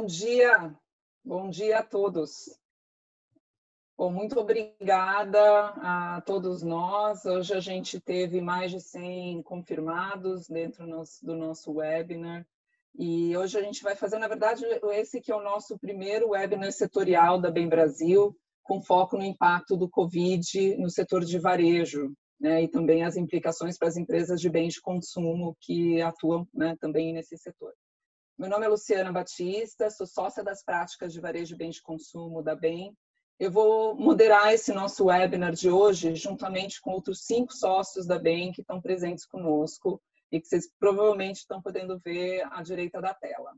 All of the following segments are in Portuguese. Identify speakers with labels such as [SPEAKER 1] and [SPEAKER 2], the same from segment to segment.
[SPEAKER 1] Bom dia, bom dia a todos. Bom, muito obrigada a todos nós. Hoje a gente teve mais de 100 confirmados dentro do nosso webinar. E hoje a gente vai fazer, na verdade, esse que é o nosso primeiro webinar setorial da Bem Brasil, com foco no impacto do Covid no setor de varejo, né, e também as implicações para as empresas de bens de consumo que atuam né, também nesse setor. Meu nome é Luciana Batista, sou sócia das práticas de varejo de bens de consumo da BEM. Eu vou moderar esse nosso webinar de hoje, juntamente com outros cinco sócios da BEM que estão presentes conosco e que vocês provavelmente estão podendo ver à direita da tela.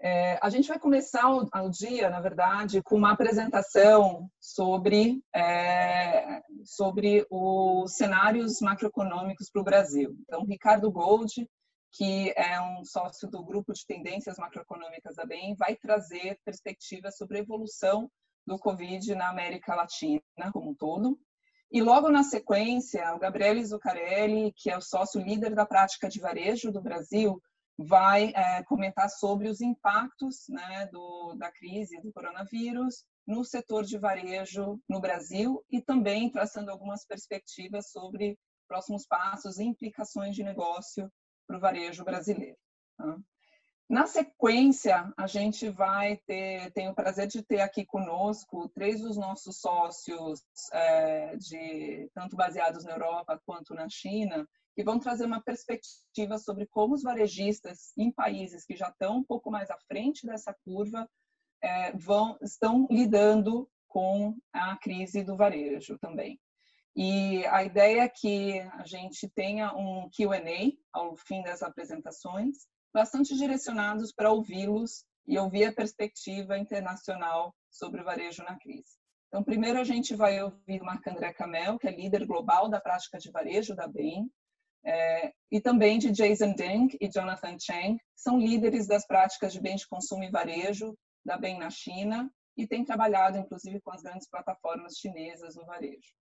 [SPEAKER 1] É, a gente vai começar o, o, dia, na verdade, com uma apresentação sobre, é, sobre os cenários macroeconômicos para o Brasil. Então, Ricardo Gold que é um sócio do grupo de tendências macroeconômicas da BEM, vai trazer perspectivas sobre a evolução do Covid na América Latina como um todo. E logo na sequência, o Gabriele Zuccarelli, que é o sócio líder da prática de varejo do Brasil, vai é, comentar sobre os impactos né, do, da crise do coronavírus no setor de varejo no Brasil e também traçando algumas perspectivas sobre próximos passos e implicações de negócio para o varejo brasileiro. Tá? Na sequência, a gente vai ter, tenho o prazer de ter aqui conosco três dos nossos sócios, é, de tanto baseados na Europa quanto na China, que vão trazer uma perspectiva sobre como os varejistas em países que já estão um pouco mais à frente dessa curva é, vão estão lidando com a crise do varejo também. E a ideia é que a gente tenha um Q&A ao fim das apresentações, bastante direcionados para ouvi-los e ouvir a perspectiva internacional sobre o varejo na crise. Então, primeiro a gente vai ouvir o Marc-André Camel, que é líder global da prática de varejo da BEM, é, e também de Jason Deng e Jonathan Chang, que são líderes das práticas de bens de consumo e varejo da BEM na China e têm trabalhado, inclusive, com as grandes plataformas chinesas no varejo.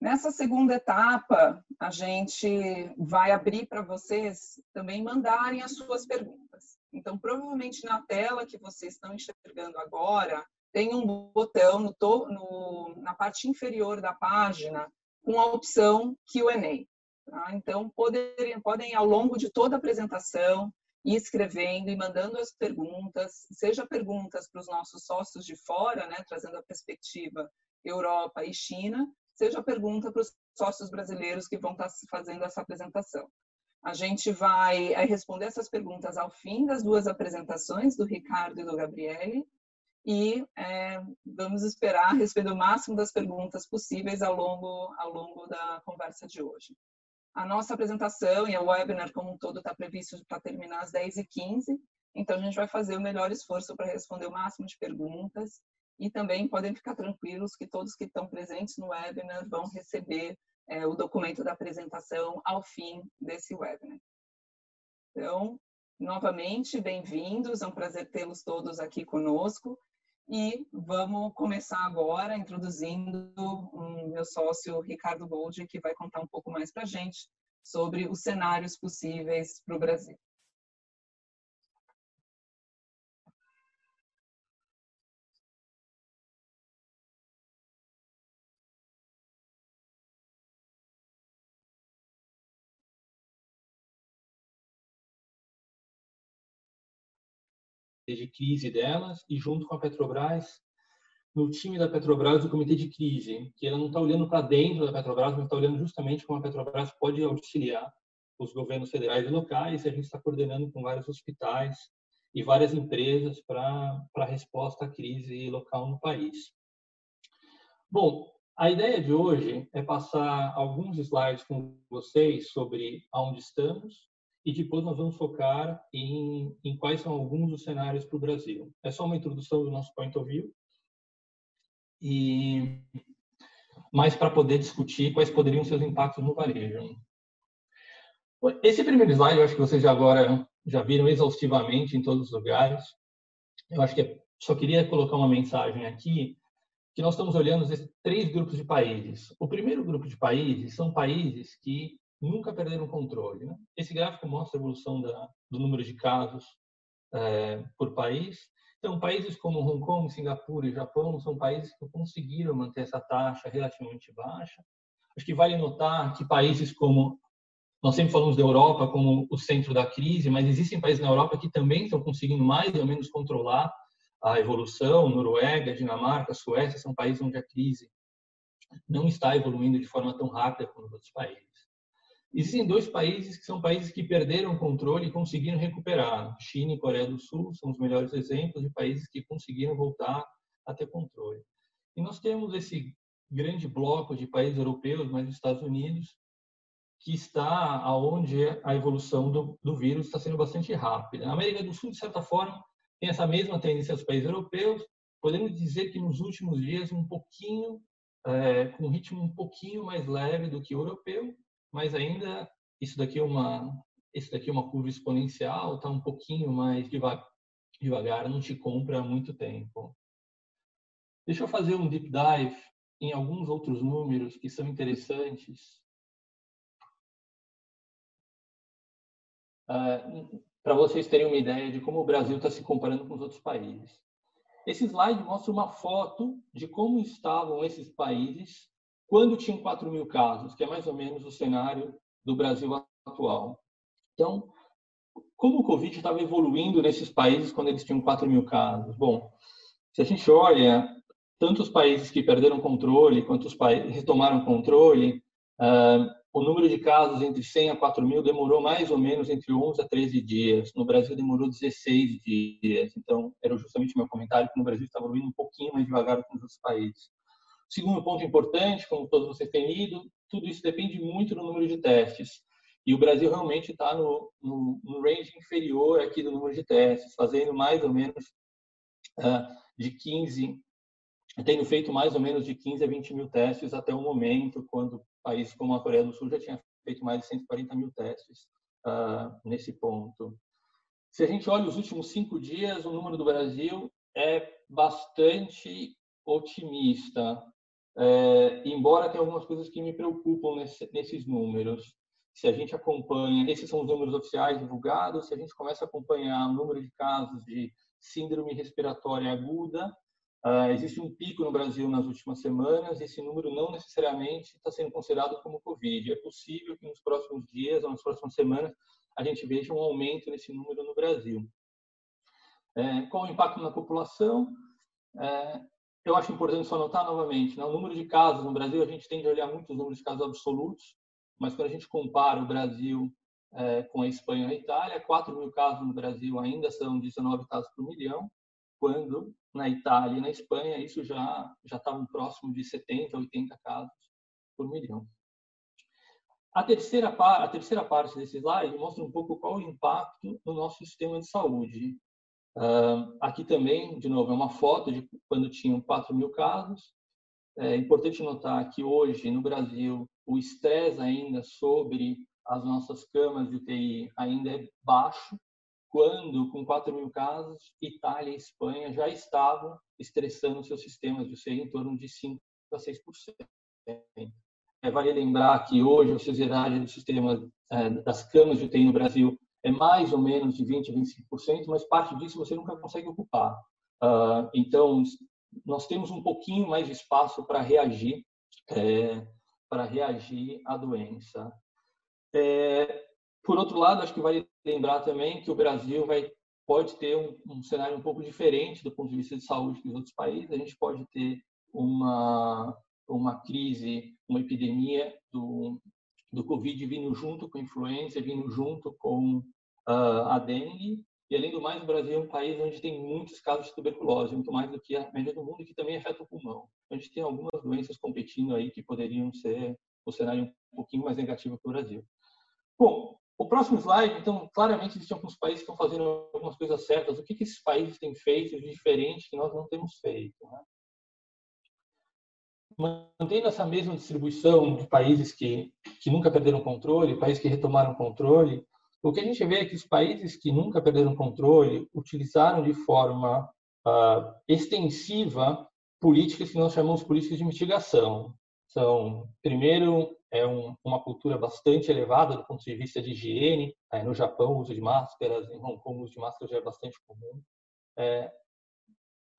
[SPEAKER 1] Nessa segunda etapa, a gente vai abrir para vocês também mandarem as suas perguntas. Então, provavelmente na tela que vocês estão enxergando agora, tem um botão no, no, na parte inferior da página com a opção Q&A. Tá? Então, podem, podem, ao longo de toda a apresentação, ir escrevendo e mandando as perguntas, seja perguntas para os nossos sócios de fora, né, trazendo a perspectiva Europa e China, seja pergunta para os sócios brasileiros que vão estar fazendo essa apresentação. A gente vai eh, responder essas perguntas ao fim das duas apresentações, do Ricardo e do Gabriele, e é, vamos esperar responder o máximo das perguntas possíveis ao longo, ao longo da conversa de hoje. A nossa apresentação e o webinar como um todo está previsto para terminar às 10h15, então a gente vai fazer o melhor esforço para responder o máximo de perguntas e também podem ficar tranquilos que todos que estão presentes no webinar vão receber é, o documento da apresentação ao fim desse webinar. Então, novamente, bem-vindos, é um prazer tê-los todos aqui conosco. E vamos começar agora introduzindo o meu sócio Ricardo Gold, que vai contar um pouco mais para a gente sobre os cenários possíveis para o Brasil.
[SPEAKER 2] De crise delas e junto com a Petrobras, no time da Petrobras, o comitê de crise, que ela não está olhando para dentro da Petrobras, mas está olhando justamente como a Petrobras pode auxiliar os governos federais e locais. E a gente está coordenando com vários hospitais e várias empresas para a resposta à crise local no país. Bom, a ideia de hoje é passar alguns slides com vocês sobre aonde estamos, e depois nós vamos focar em, em quais são alguns dos cenários para o Brasil. É só uma introdução do nosso point of view e mais para poder discutir quais poderiam ser os impactos no varejo. Esse primeiro slide, eu acho que vocês já agora já viram exaustivamente em todos os lugares. Eu acho que é, só queria colocar uma mensagem aqui que nós estamos olhando esses três grupos de países. O primeiro grupo de países são países que nunca perderam o controle. Né? Esse gráfico mostra a evolução da, do número de casos é, por país. Então, países como Hong Kong, Singapura e Japão são países que conseguiram manter essa taxa relativamente baixa. Acho que vale notar que países como nós sempre falamos da Europa como o centro da crise, mas existem países na Europa que também estão conseguindo mais ou menos controlar a evolução. Noruega, Dinamarca, Suécia são países onde a crise não está evoluindo de forma tão rápida como os outros países. Existem dois países que são países que perderam o controle e conseguiram recuperar. China e Coreia do Sul são os melhores exemplos de países que conseguiram voltar a ter controle. E nós temos esse grande bloco de países europeus, mais os Estados Unidos, que está aonde a evolução do, do vírus está sendo bastante rápida. A América do Sul, de certa forma, tem essa mesma tendência aos países europeus. Podemos dizer que nos últimos dias um pouquinho, é, com um ritmo um pouquinho mais leve do que o europeu, mas ainda isso daqui é uma isso daqui é uma curva exponencial, está um pouquinho mais devagar, não te compra há muito tempo. Deixa eu fazer um deep dive em alguns outros números que são interessantes Ah, para vocês terem uma ideia de como o Brasil está se comparando com os outros países. Esse slide mostra uma foto de como estavam esses países quando tinham 4 mil casos, que é mais ou menos o cenário do Brasil atual. Então, como o Covid estava evoluindo nesses países quando eles tinham 4 mil casos? Bom, se a gente olha tanto os países que perderam controle quanto os países retomaram controle, uh, o número de casos entre 100 a 4 mil demorou mais ou menos entre 11 a 13 dias. No Brasil demorou 16 dias. Então, era justamente meu comentário que no Brasil estava indo um pouquinho mais devagar que nos outros países. Segundo ponto importante, como todos vocês têm lido, tudo isso depende muito do número de testes. E o Brasil realmente está no, no, no, range inferior aqui do número de testes, fazendo mais ou menos uh, de 15, tendo feito mais ou menos de 15 a 20 mil testes até o momento, quando países como a Coreia do Sul já tinha feito mais de 140 mil testes uh, nesse ponto. Se a gente olha os últimos cinco dias, o número do Brasil é bastante otimista, é, embora tenha algumas coisas que me preocupam nesse, nesses números. Se a gente acompanha, esses são os números oficiais divulgados, se a gente começa a acompanhar o número de casos de síndrome respiratória aguda, Uh, existe um pico no Brasil nas últimas semanas, esse número não necessariamente está sendo considerado como Covid. É possível que nos próximos dias ou nas próximas semanas a gente veja um aumento nesse número no Brasil. É, qual o impacto na população? É, eu acho importante só notar novamente, né, o número de casos no Brasil, a gente tende a olhar muito os números de casos absolutos, mas quando a gente compara o Brasil é, com a Espanha e a Itália, 4 mil casos no Brasil ainda são 19 casos por milhão, quando na Itália e na Espanha isso já já estava próximo de 70, 80 casos por milhão. A terceira, a terceira parte desse slide mostra um pouco qual o impacto no nosso sistema de saúde. Uh, aqui também, de novo, é uma foto de quando tinham 4 mil casos. É importante notar que hoje, no Brasil, o estresse ainda sobre as nossas camas de UTI ainda é baixo, quando, com 4 mil casos, Itália e Espanha já estavam estressando seus sistemas de UCI em torno de 5% a 6%. É, vale lembrar que hoje a sociedade do sistema é, das camas de UTI no Brasil é mais ou menos de 20% a 25%, mas parte disso você nunca consegue ocupar. Uh, então, nós temos um pouquinho mais de espaço para reagir, é, para reagir à doença. É, por outro lado, acho que vale lembrar também que o Brasil vai pode ter um, um, cenário um pouco diferente do ponto de vista de saúde que os outros países. A gente pode ter uma uma crise, uma epidemia do do Covid vindo junto com a influenza, vindo junto com uh, a dengue. E além do mais, o Brasil é um país onde tem muitos casos de tuberculose, muito mais do que a média do mundo, que também afeta o pulmão. A gente tem algumas doenças competindo aí que poderiam ser o cenário um pouquinho mais negativo para o Brasil. Bom, o próximo slide, então, claramente existem alguns países que estão fazendo algumas coisas certas. O que, que esses países têm feito de diferente que nós não temos feito? Né? Mantendo essa mesma distribuição de países que, que nunca perderam controle, países que retomaram controle, o que a gente vê é que os países que nunca perderam controle utilizaram de forma uh, extensiva políticas que nós chamamos políticas de mitigação. São, primeiro, é um, uma cultura bastante elevada do ponto de vista de higiene. É, no Japão, o uso de máscaras, em Hong Kong, o uso de máscaras já é bastante comum. É,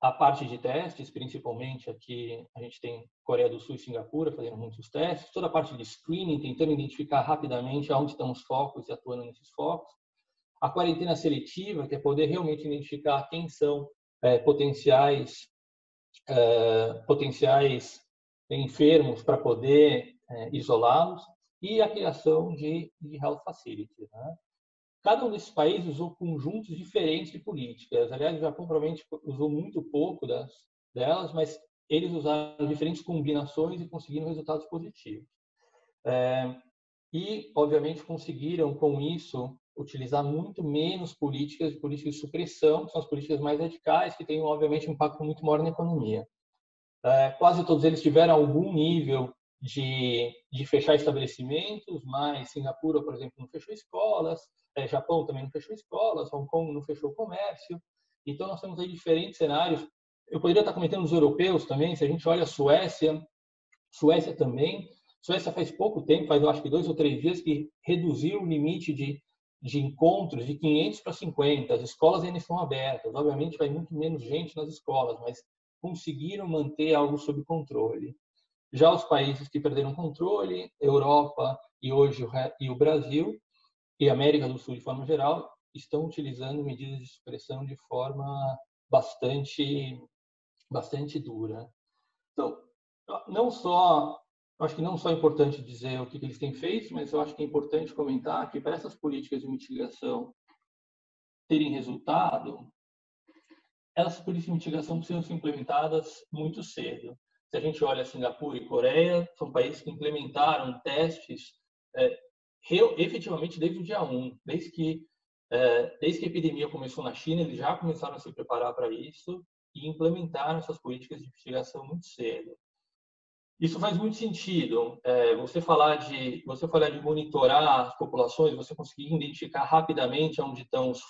[SPEAKER 2] a parte de testes, principalmente aqui, a gente tem Coreia do Sul e Singapura fazendo muitos testes, toda a parte de screening, tentando identificar rapidamente onde estão os focos e atuando nesses focos. A quarentena seletiva, que é poder realmente identificar quem são é, potenciais, é, potenciais enfermos para poder é, isolá-los. E a criação de, de health facilities. Né? Cada um desses países usou conjuntos diferentes de políticas. Aliás, o Japão provavelmente usou muito pouco das, delas, mas eles usaram diferentes combinações e conseguiram resultados positivos. É, e, obviamente, conseguiram, com isso, utilizar muito menos políticas, políticas de supressão, que são as políticas mais radicais, que têm, obviamente, um impacto muito maior na economia. É, quase todos eles tiveram algum nível de, de fechar estabelecimentos, mas Singapura, por exemplo, não fechou escolas, é, Japão também não fechou escolas, Hong Kong não fechou comércio. Então, nós temos aí diferentes cenários. Eu poderia estar comentando os europeus também, se a gente olha a Suécia, Suécia também. Suécia faz pouco tempo, faz eu acho que dois ou três dias, que reduziu o limite de, de encontros de 500 para 50. As escolas ainda estão abertas. Obviamente, vai muito menos gente nas escolas, mas conseguiram manter algo sob controle. Já os países que perderam controle, Europa e hoje e o Brasil, e América do Sul de forma geral estão utilizando medidas de supressão de forma bastante bastante dura. Então, não só acho que não só é importante dizer o que eles têm feito, mas eu acho que é importante comentar que para essas políticas de mitigação terem resultado, essas políticas de mitigação precisam ser implementadas muito cedo. Se a gente olha Singapura e Coreia, são países que implementaram testes é, efetivamente desde o dia 1, desde que, é, desde que a epidemia começou na China, eles já começaram a se preparar para isso e implementaram essas políticas de investigação muito cedo. Isso faz muito sentido. É, você falar de você falar de monitorar as populações, você conseguir identificar rapidamente onde estão os,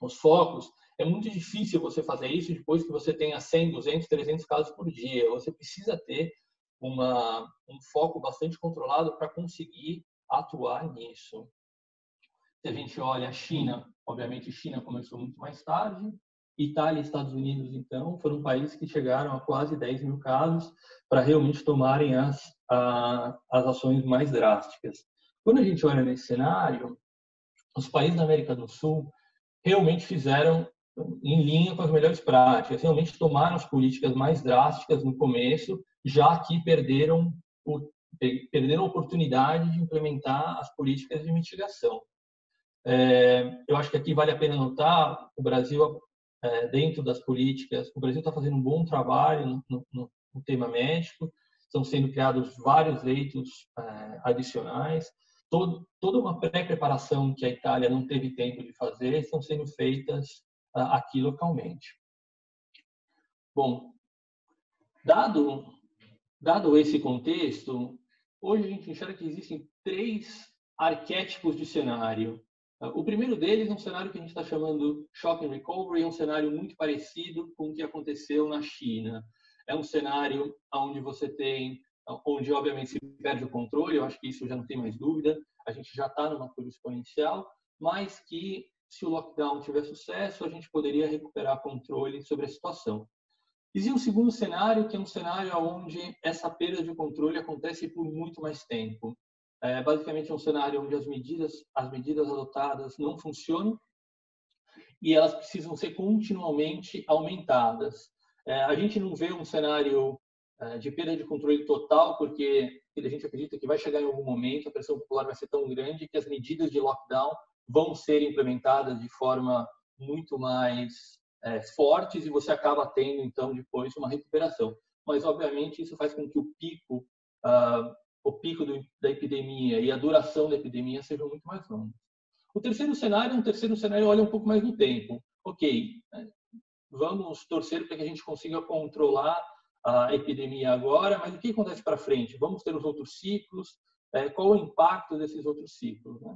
[SPEAKER 2] os focos, é muito difícil você fazer isso depois que você tenha 100, 200, 300 casos por dia. Você precisa ter uma, um foco bastante controlado para conseguir atuar nisso. Se a gente olha a China, obviamente China começou muito mais tarde, Itália e Estados Unidos, então, foram países que chegaram a quase 10 mil casos para realmente tomarem as, a, as ações mais drásticas. Quando a gente olha nesse cenário, os países da América do Sul realmente fizeram em linha com as melhores práticas, realmente tomaram as políticas mais drásticas no começo, já que perderam o perderam a oportunidade de implementar as políticas de mitigação. É, eu acho que aqui vale a pena notar o Brasil é, dentro das políticas, o Brasil está fazendo um bom trabalho no, no, no, tema médico, estão sendo criados vários leitos é, adicionais, todo, toda uma pré-preparação que a Itália não teve tempo de fazer estão sendo feitas aqui localmente. Bom, dado dado esse contexto, Hoje a gente enxerga que existem três arquétipos de cenário. O primeiro deles é um cenário que a gente está chamando Shock and Recovery, é um cenário muito parecido com o que aconteceu na China. É um cenário onde você tem, onde obviamente se perde o controle, eu acho que isso já não tem mais dúvida, a gente já está numa curva exponencial, mas que se o lockdown tiver sucesso, a gente poderia recuperar controle sobre a situação. Existe um segundo cenário, que é um cenário onde essa perda de controle acontece por muito mais tempo. É, basicamente, é um cenário onde as medidas, as medidas adotadas não funcionam e elas precisam ser continuamente aumentadas. É, a gente não vê um cenário é, de perda de controle total, porque a gente acredita que vai chegar em algum momento, a pressão popular vai ser tão grande que as medidas de lockdown vão ser implementadas de forma muito mais é, fortes e você acaba tendo, então, depois uma recuperação. Mas, obviamente, isso faz com que o pico, uh, o pico do, da epidemia e a duração da epidemia sejam muito mais longos. O terceiro cenário é um terceiro cenário olha um pouco mais no tempo. Ok, né? vamos torcer para que a gente consiga controlar a epidemia agora, mas o que acontece para frente? Vamos ter os outros ciclos? É, qual o impacto desses outros ciclos? Né?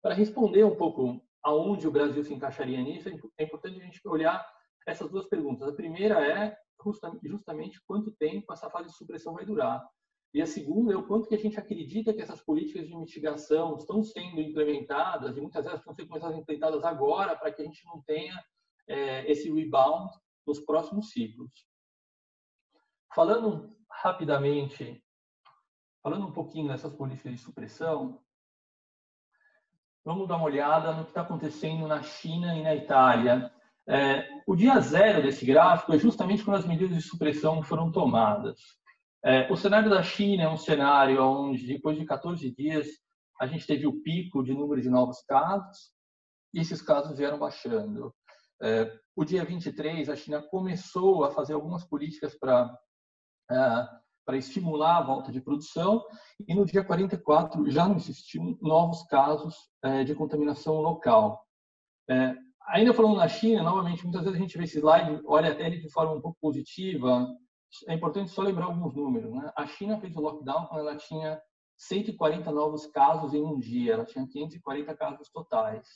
[SPEAKER 2] Para responder um pouco aonde o Brasil se encaixaria nisso, é importante a gente olhar essas duas perguntas. A primeira é justamente quanto tempo essa fase de supressão vai durar. E a segunda é o quanto que a gente acredita que essas políticas de mitigação estão sendo implementadas e muitas vezes estão sendo implementadas agora para que a gente não tenha é, esse rebound nos próximos ciclos. Falando rapidamente, falando um pouquinho dessas políticas de supressão, vamos dar uma olhada no que está acontecendo na China e na Itália. É, o dia zero desse gráfico é justamente quando as medidas de supressão foram tomadas. É, o cenário da China é um cenário onde, depois de 14 dias, a gente teve o pico de número de novos casos e esses casos vieram baixando. É, o dia 23, a China começou a fazer algumas políticas para é, para estimular a volta de produção e no dia 44 já não existiam novos casos é, de contaminação local. É, ainda falando na China, novamente, muitas vezes a gente vê esse slide, olha até ele de forma um pouco positiva, é importante só lembrar alguns números. Né? A China fez o lockdown quando ela tinha 140 novos casos em um dia, ela tinha 540 casos totais.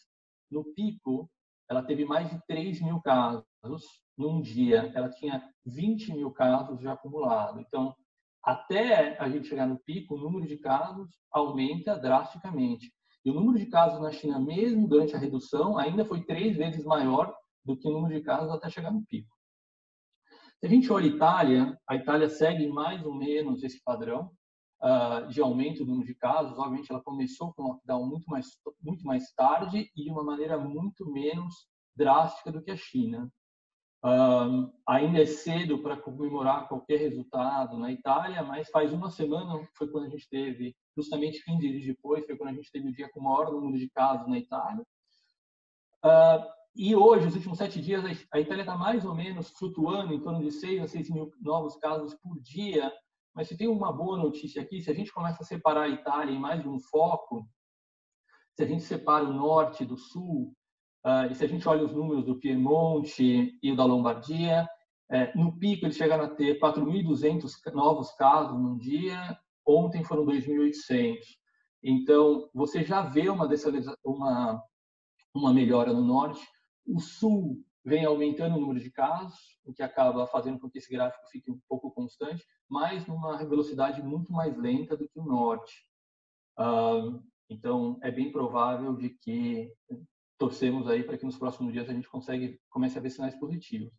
[SPEAKER 2] No pico, ela teve mais de 3 mil casos num dia, ela tinha 20 mil casos já acumulados. Então, até a gente chegar no pico, o número de casos aumenta drasticamente. E o número de casos na China, mesmo durante a redução, ainda foi três vezes maior do que o número de casos até chegar no pico. Se a gente olha a Itália, a Itália segue mais ou menos esse padrão uh, de aumento do número de casos. Obviamente, ela começou com o lockdown muito mais, muito mais tarde e de uma maneira muito menos drástica do que a China. Uh, ainda é cedo para comemorar qualquer resultado na Itália, mas faz uma semana foi quando a gente teve, justamente 15 dias depois, foi quando a gente teve o dia com o maior número de casos na Itália. Uh, e hoje, os últimos sete dias, a Itália está mais ou menos flutuando em torno de 6 a 6 mil novos casos por dia. Mas se tem uma boa notícia aqui, se a gente começa a separar a Itália em mais de um foco, se a gente separa o norte do sul, e se a gente olha os números do Piemonte e da Lombardia, é, no pico eles chegaram a ter 4.200 novos casos num dia, ontem foram 2.800. Então, você já vê uma, uma, uma melhora no norte, o sul vem aumentando o número de casos, o que acaba fazendo com que esse gráfico fique um pouco constante, mas numa velocidade muito mais lenta do que o norte. então, é bem provável de que torcemos aí para que nos próximos dias a gente consiga comece a ver sinais positivos.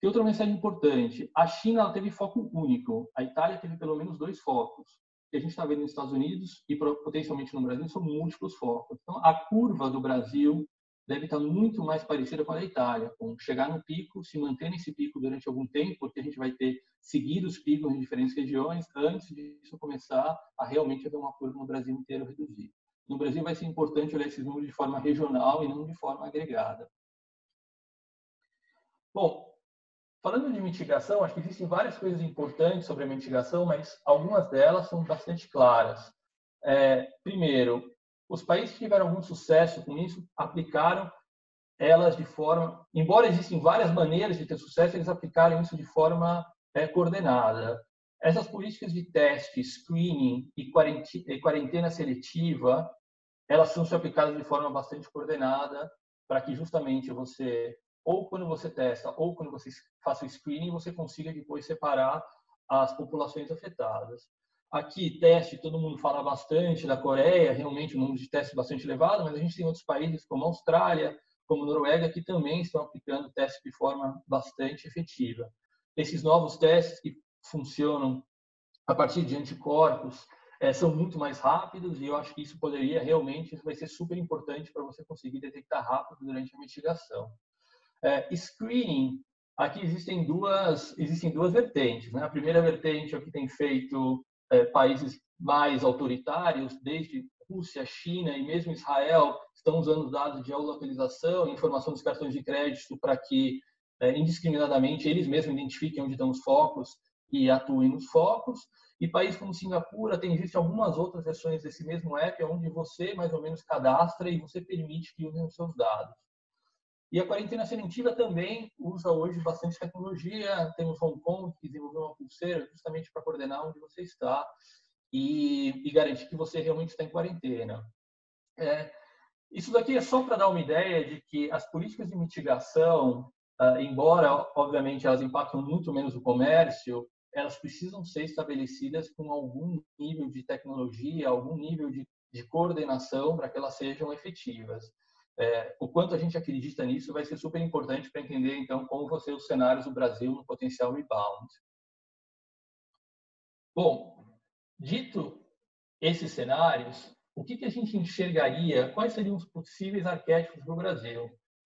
[SPEAKER 2] Tem outra mensagem importante. A China teve foco único. A Itália teve pelo menos dois focos. Que a gente está vendo nos Estados Unidos e potencialmente no Brasil são múltiplos focos. Então, a curva do Brasil deve estar muito mais parecida com a da Itália, com chegar no pico, se manter nesse pico durante algum tempo, porque a gente vai ter seguidos picos em diferentes regiões antes disso começar a realmente haver uma curva no Brasil inteiro reduzir. No Brasil vai ser importante olhar esses números de forma regional e não de forma agregada. Bom, falando de mitigação, acho que existem várias coisas importantes sobre a mitigação, mas algumas delas são bastante claras. É, primeiro, os países que tiveram algum sucesso com isso aplicaram elas de forma, embora existem várias maneiras de ter sucesso, eles aplicaram isso de forma é, coordenada. Essas políticas de teste, screening e quarentena seletiva, elas são aplicadas de forma bastante coordenada para que justamente você, ou quando você testa, ou quando você faça o screening, você consiga depois separar as populações afetadas. Aqui, teste, todo mundo fala bastante da Coreia, realmente o número de testes é bastante elevado, mas a gente tem outros países como a Austrália, como a Noruega, que também estão aplicando testes de forma bastante efetiva. Esses novos testes que funcionam a partir de anticorpos é, são muito mais rápidos e eu acho que isso poderia realmente, isso vai ser super importante para você conseguir detectar rápido durante a mitigação. É, screening, aqui existem duas, existem duas vertentes. Né? A primeira vertente é o que tem feito é, países mais autoritários, desde Rússia, China e mesmo Israel, estão usando dados de geolocalização informação dos cartões de crédito para que, é, indiscriminadamente, eles mesmos identifiquem onde estão os focos e atuem nos focos. E países como Singapura, tem existem algumas outras versões desse mesmo app, onde você mais ou menos cadastra e você permite que usem os seus dados. E a quarentena seletiva também usa hoje bastante tecnologia. Temos Hong Kong que desenvolveu uma pulseira justamente para coordenar onde você está e, e garantir que você realmente está em quarentena. É, isso daqui é só para dar uma ideia de que as políticas de mitigação, uh, embora obviamente elas impactam muito menos o comércio, elas precisam ser estabelecidas com algum nível de tecnologia, algum nível de, de coordenação para que elas sejam efetivas. É, o quanto a gente acredita nisso vai ser super importante para entender, então, como vão ser os cenários do Brasil no potencial rebound. Bom, dito esses cenários, o que, que a gente enxergaria, quais seriam os possíveis arquétipos para o Brasil?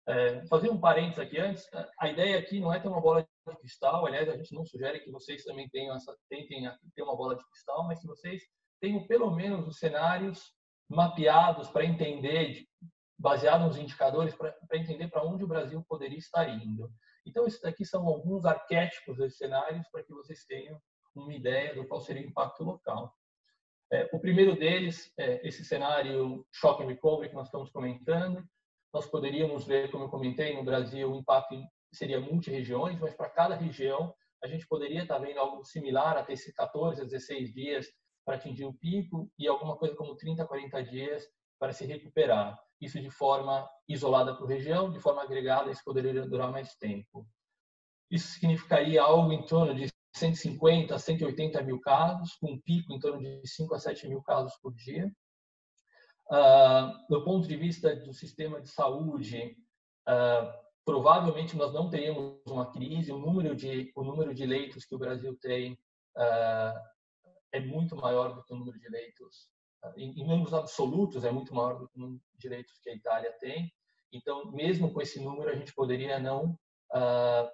[SPEAKER 2] É, fazer um parênteses aqui antes, a ideia aqui não é ter uma bola de cristal, aliás, a gente não sugere que vocês também tenham essa, tentem ter uma bola de cristal, mas que vocês tenham pelo menos os cenários mapeados para entender, baseado nos indicadores, para entender para onde o Brasil poderia estar indo. Então, esses aqui são alguns arquétipos desses cenários para que vocês tenham uma ideia do qual seria o impacto local. É, o primeiro deles é esse cenário shock and recovery que nós estamos comentando. Nós poderíamos ver, como eu comentei, no Brasil o impacto seria multi-regiões, mas para cada região a gente poderia estar vendo algo similar até esses 14 a 16 dias para atingir o pico e alguma coisa como 30 a 40 dias para se recuperar. Isso de forma isolada por região, de forma agregada, isso poderia durar mais tempo. Isso significaria algo em torno de 150 a 180 mil casos, com um pico em torno de 5 a 7 mil casos por dia. Uh, do ponto de vista do sistema de saúde, uh, provavelmente nós não teríamos uma crise. O número de, o número de leitos que o Brasil tem uh, é muito maior do que o número de leitos, em, em números absolutos, é muito maior do que o número de leitos que a Itália tem. Então, mesmo com esse número, a gente poderia não,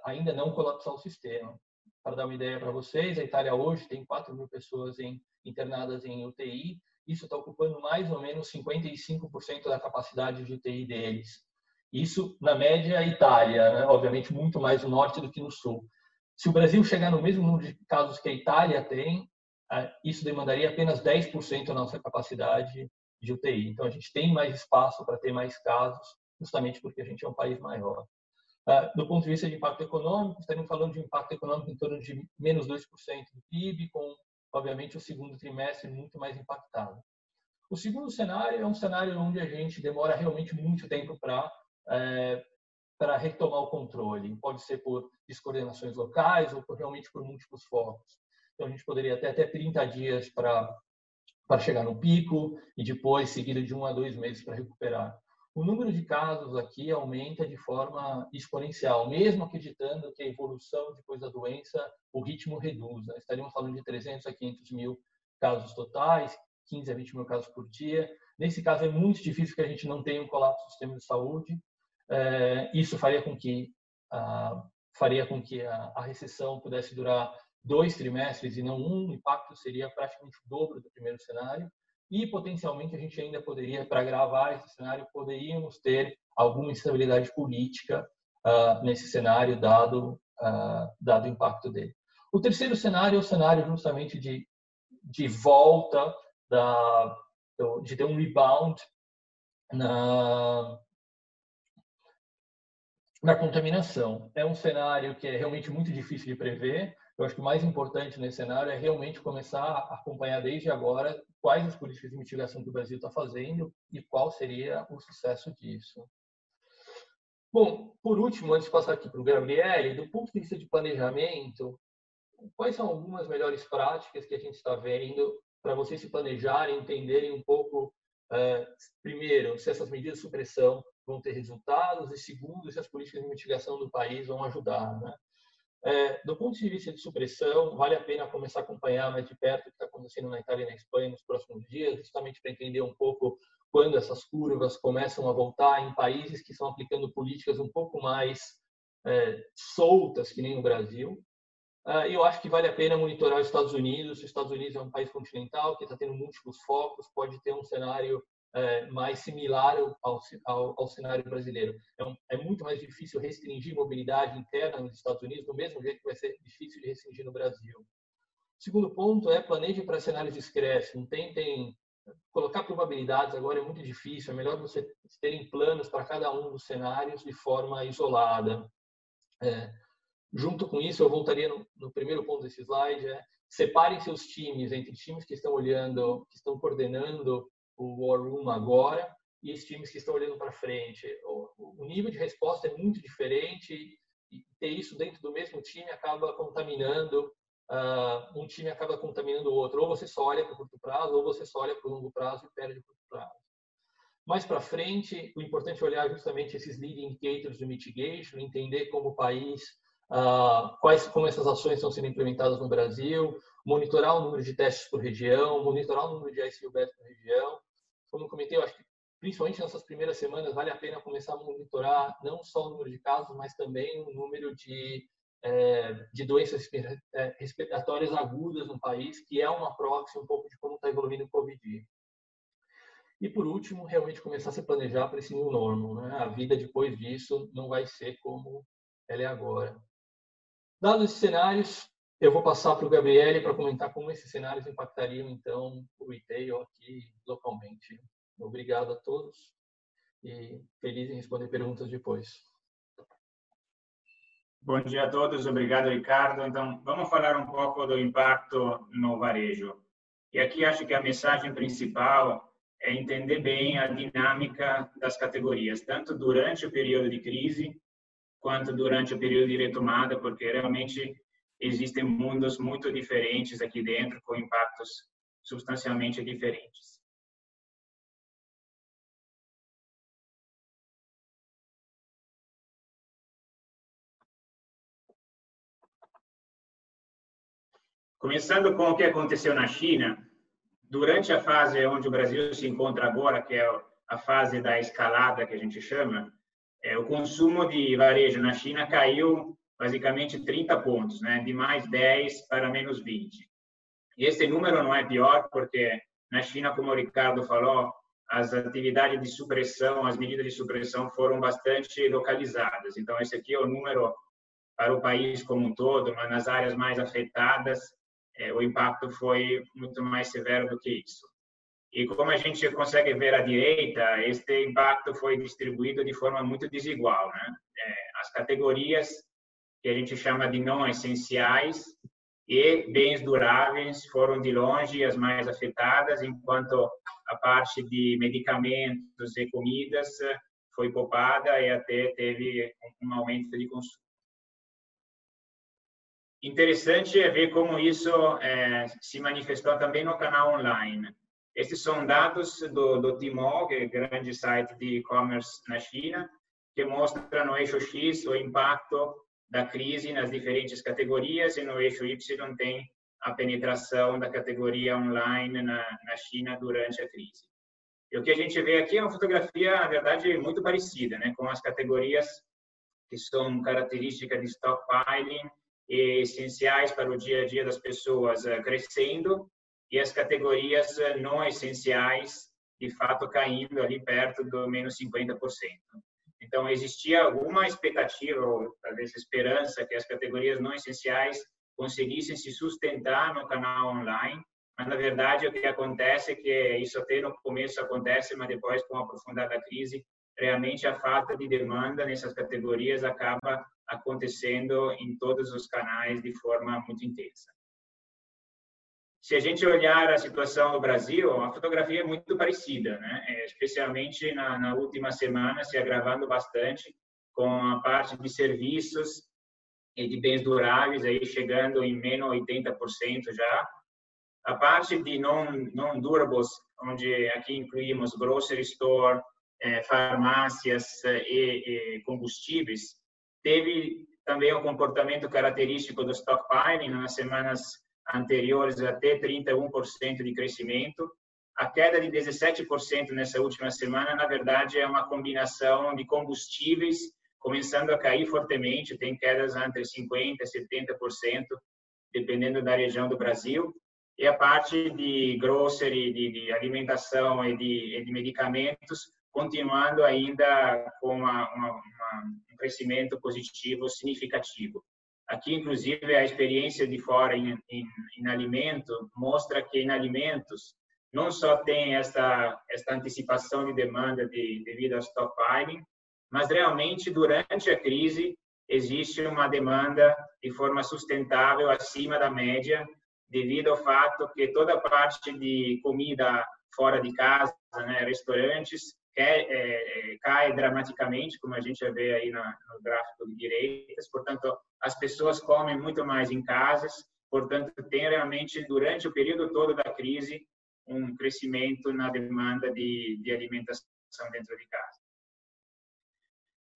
[SPEAKER 2] ainda não colapsar o sistema. Para dar uma ideia para vocês, a Itália hoje tem 4 mil pessoas em, internadas em UTI. Isso está ocupando mais ou menos 55% da capacidade de UTI deles. Isso, na média, a Itália, né? obviamente muito mais no norte do que no sul. Se o Brasil chegar no mesmo número de casos que a Itália tem, isso demandaria apenas 10% da nossa capacidade de UTI. Então, a gente tem mais espaço para ter mais casos, justamente porque a gente é um país maior. Uh, do ponto de vista de impacto econômico, estaríamos falando de impacto econômico em torno de menos 2% do PIB, com, obviamente, o segundo trimestre muito mais impactado. O segundo cenário é um cenário onde a gente demora realmente muito tempo para é, para retomar o controle. Pode ser por descoordenações locais ou por, realmente por múltiplos focos. Então, a gente poderia ter até 30 dias para para chegar no pico e depois seguido de um a dois meses para recuperar o número de casos aqui aumenta de forma exponencial, mesmo acreditando que a evolução depois da doença, o ritmo reduz. Né? Estaríamos falando de 300 a 500 mil casos totais, 15 a 20 mil casos por dia. Nesse caso, é muito difícil que a gente não tenha um colapso do sistema de saúde. É, isso faria com que a, faria com que a, recessão pudesse durar dois trimestres e não um. O impacto seria praticamente o dobro do primeiro cenário e potencialmente a gente ainda poderia, para gravar esse cenário, poderíamos ter alguma instabilidade política uh, nesse cenário, dado, uh, dado o impacto dele. O terceiro cenário é o cenário justamente de, de volta, da, de ter um rebound na, na contaminação. É um cenário que é realmente muito difícil de prever, eu acho que o mais importante nesse cenário é realmente começar a acompanhar desde agora quais as políticas de mitigação que o Brasil está fazendo e qual seria o sucesso disso. Bom, por último, antes de passar aqui para o Gabriele, do ponto de vista de planejamento, quais são algumas melhores práticas que a gente está vendo para vocês se planejarem, entenderem um pouco, é, primeiro, se essas medidas de supressão vão ter resultados e segundo, se as políticas de mitigação do país vão ajudar, né? É, do ponto de vista de supressão, vale a pena começar a acompanhar mais de perto o que está acontecendo na Itália e na Espanha nos próximos dias, justamente para entender um pouco quando essas curvas começam a voltar em países que estão aplicando políticas um pouco mais é, soltas, que nem no Brasil. Uh, eu acho que vale a pena monitorar os Estados Unidos. Os Estados Unidos é um país continental que está tendo múltiplos focos, pode ter um cenário é, mais similar ao, ao, ao cenário brasileiro. É, é, muito mais difícil restringir mobilidade interna nos Estados Unidos, do mesmo jeito que vai ser difícil de restringir no Brasil. Segundo ponto é planeje para cenários discretos. Não tentem colocar probabilidades agora é muito difícil. É melhor você terem planos para cada um dos cenários de forma isolada. É, junto com isso, eu voltaria no, no primeiro ponto desse slide. É, separem seus times entre times que estão olhando, que estão coordenando o War Room agora e os times que estão olhando para frente. O, o, nível de resposta é muito diferente e ter isso dentro do mesmo time acaba contaminando uh, um time acaba contaminando o outro. Ou você só olha para o curto prazo, ou você só olha para o longo prazo e perde o curto prazo. Mais para frente, o importante é olhar justamente esses leading indicators de mitigation, entender como o país, uh, quais, como essas ações estão sendo implementadas no Brasil, monitorar o número de testes por região, monitorar o número de ICU por região. Como eu comentei, eu acho que principalmente nessas primeiras semanas vale a pena começar a monitorar não só o número de casos, mas também o número de é, de doenças é, respiratórias agudas no país, que é uma proxy um pouco de como está evoluindo o Covid. E por último, realmente começar a se planejar para esse new normal. Né? A vida depois disso não vai ser como ela é agora. Dados esses cenários, eu vou passar para o Gabriele para comentar como esses cenários impactariam, então, o retail aqui localmente. Obrigado a todos e feliz em responder perguntas depois.
[SPEAKER 3] Bom dia a todos, obrigado Ricardo. Então, vamos falar um pouco do impacto no varejo. E aqui acho que a mensagem principal é entender bem a dinâmica das categorias, tanto durante o período de crise quanto durante o período de retomada, porque realmente existem mundos muito diferentes aqui dentro, com impactos substancialmente diferentes. Começando com o que aconteceu na China, durante a fase onde o Brasil se encontra agora, que é a fase da escalada que a gente chama, é, o consumo de varejo na China caiu basicamente 30 pontos, né, de mais 10 para menos 20. E esse número não é pior porque na China, como o Ricardo falou, as atividades de supressão, as medidas de supressão foram bastante localizadas. Então, esse aqui é o número para o país como um todo, mas nas áreas mais afetadas, é, o impacto foi muito mais severo do que isso. E como a gente consegue ver à direita, este impacto foi distribuído de forma muito desigual. Né? É, as categorias que a gente chama de não essenciais e bens duráveis foram de longe as mais afetadas, enquanto a parte de medicamentos e comidas foi poupada e até teve um aumento de consumo. Interessante é ver como isso é, se manifestou também no canal online. Esses são dados do, do Tmall, que é grande site de e-commerce na China, que mostra no eixo X o impacto da crise nas diferentes categorias e no eixo Y tem a penetração da categoria online na, na China durante a crise. E o que a gente vê aqui é uma fotografia, na verdade, muito parecida, né, com as categorias que são características de stockpiling essenciais para o dia a dia das pessoas eh, crescendo e as categorias eh, não essenciais, de fato, caindo ali perto do menos 50%. Então, existia alguma expectativa, ou talvez esperança, que as categorias não essenciais conseguissem se sustentar no canal online, mas, na verdade, o que acontece é que isso até no começo acontece, mas depois, com a aprofundada crise, realmente a falta de demanda nessas categorias acaba acontecendo em todos os canais de forma muito intensa. Se a gente olhar a situação no Brasil, a fotografia é muito parecida, né? É, especialmente na, na última semana, se agravando bastante, com a parte de serviços e de bens duráveis aí chegando em menos 80% já. A parte de non, non durables, onde aqui incluímos grocery store, eh, farmácias e, e combustíveis, teve também um comportamento característico do stockpiling nas semanas anteriores até 31% de crescimento. A queda de 17% nessa última semana, na verdade, é uma combinação de combustíveis começando a cair fortemente, tem quedas entre 50% e 70%, dependendo da região do Brasil. E a parte de grocery, de, de alimentação e de, de medicamentos, continuando ainda com uma, uma, uma, um crescimento positivo significativo. Aqui, inclusive, a experiência de fora em, em, em alimento mostra que em alimentos não só tem essa, essa antecipação de demanda de, devido ao stockpiling, mas realmente durante a crise existe uma demanda de forma sustentável acima da média devido ao fato que toda a parte de comida fora de casa, né, restaurantes, é, é, cai dramaticamente, como a gente vê aí na, no gráfico de direitas. Portanto, as pessoas comem muito mais em casas, portanto, tem realmente, durante o período todo da crise, um crescimento na demanda de, de alimentação dentro de casa.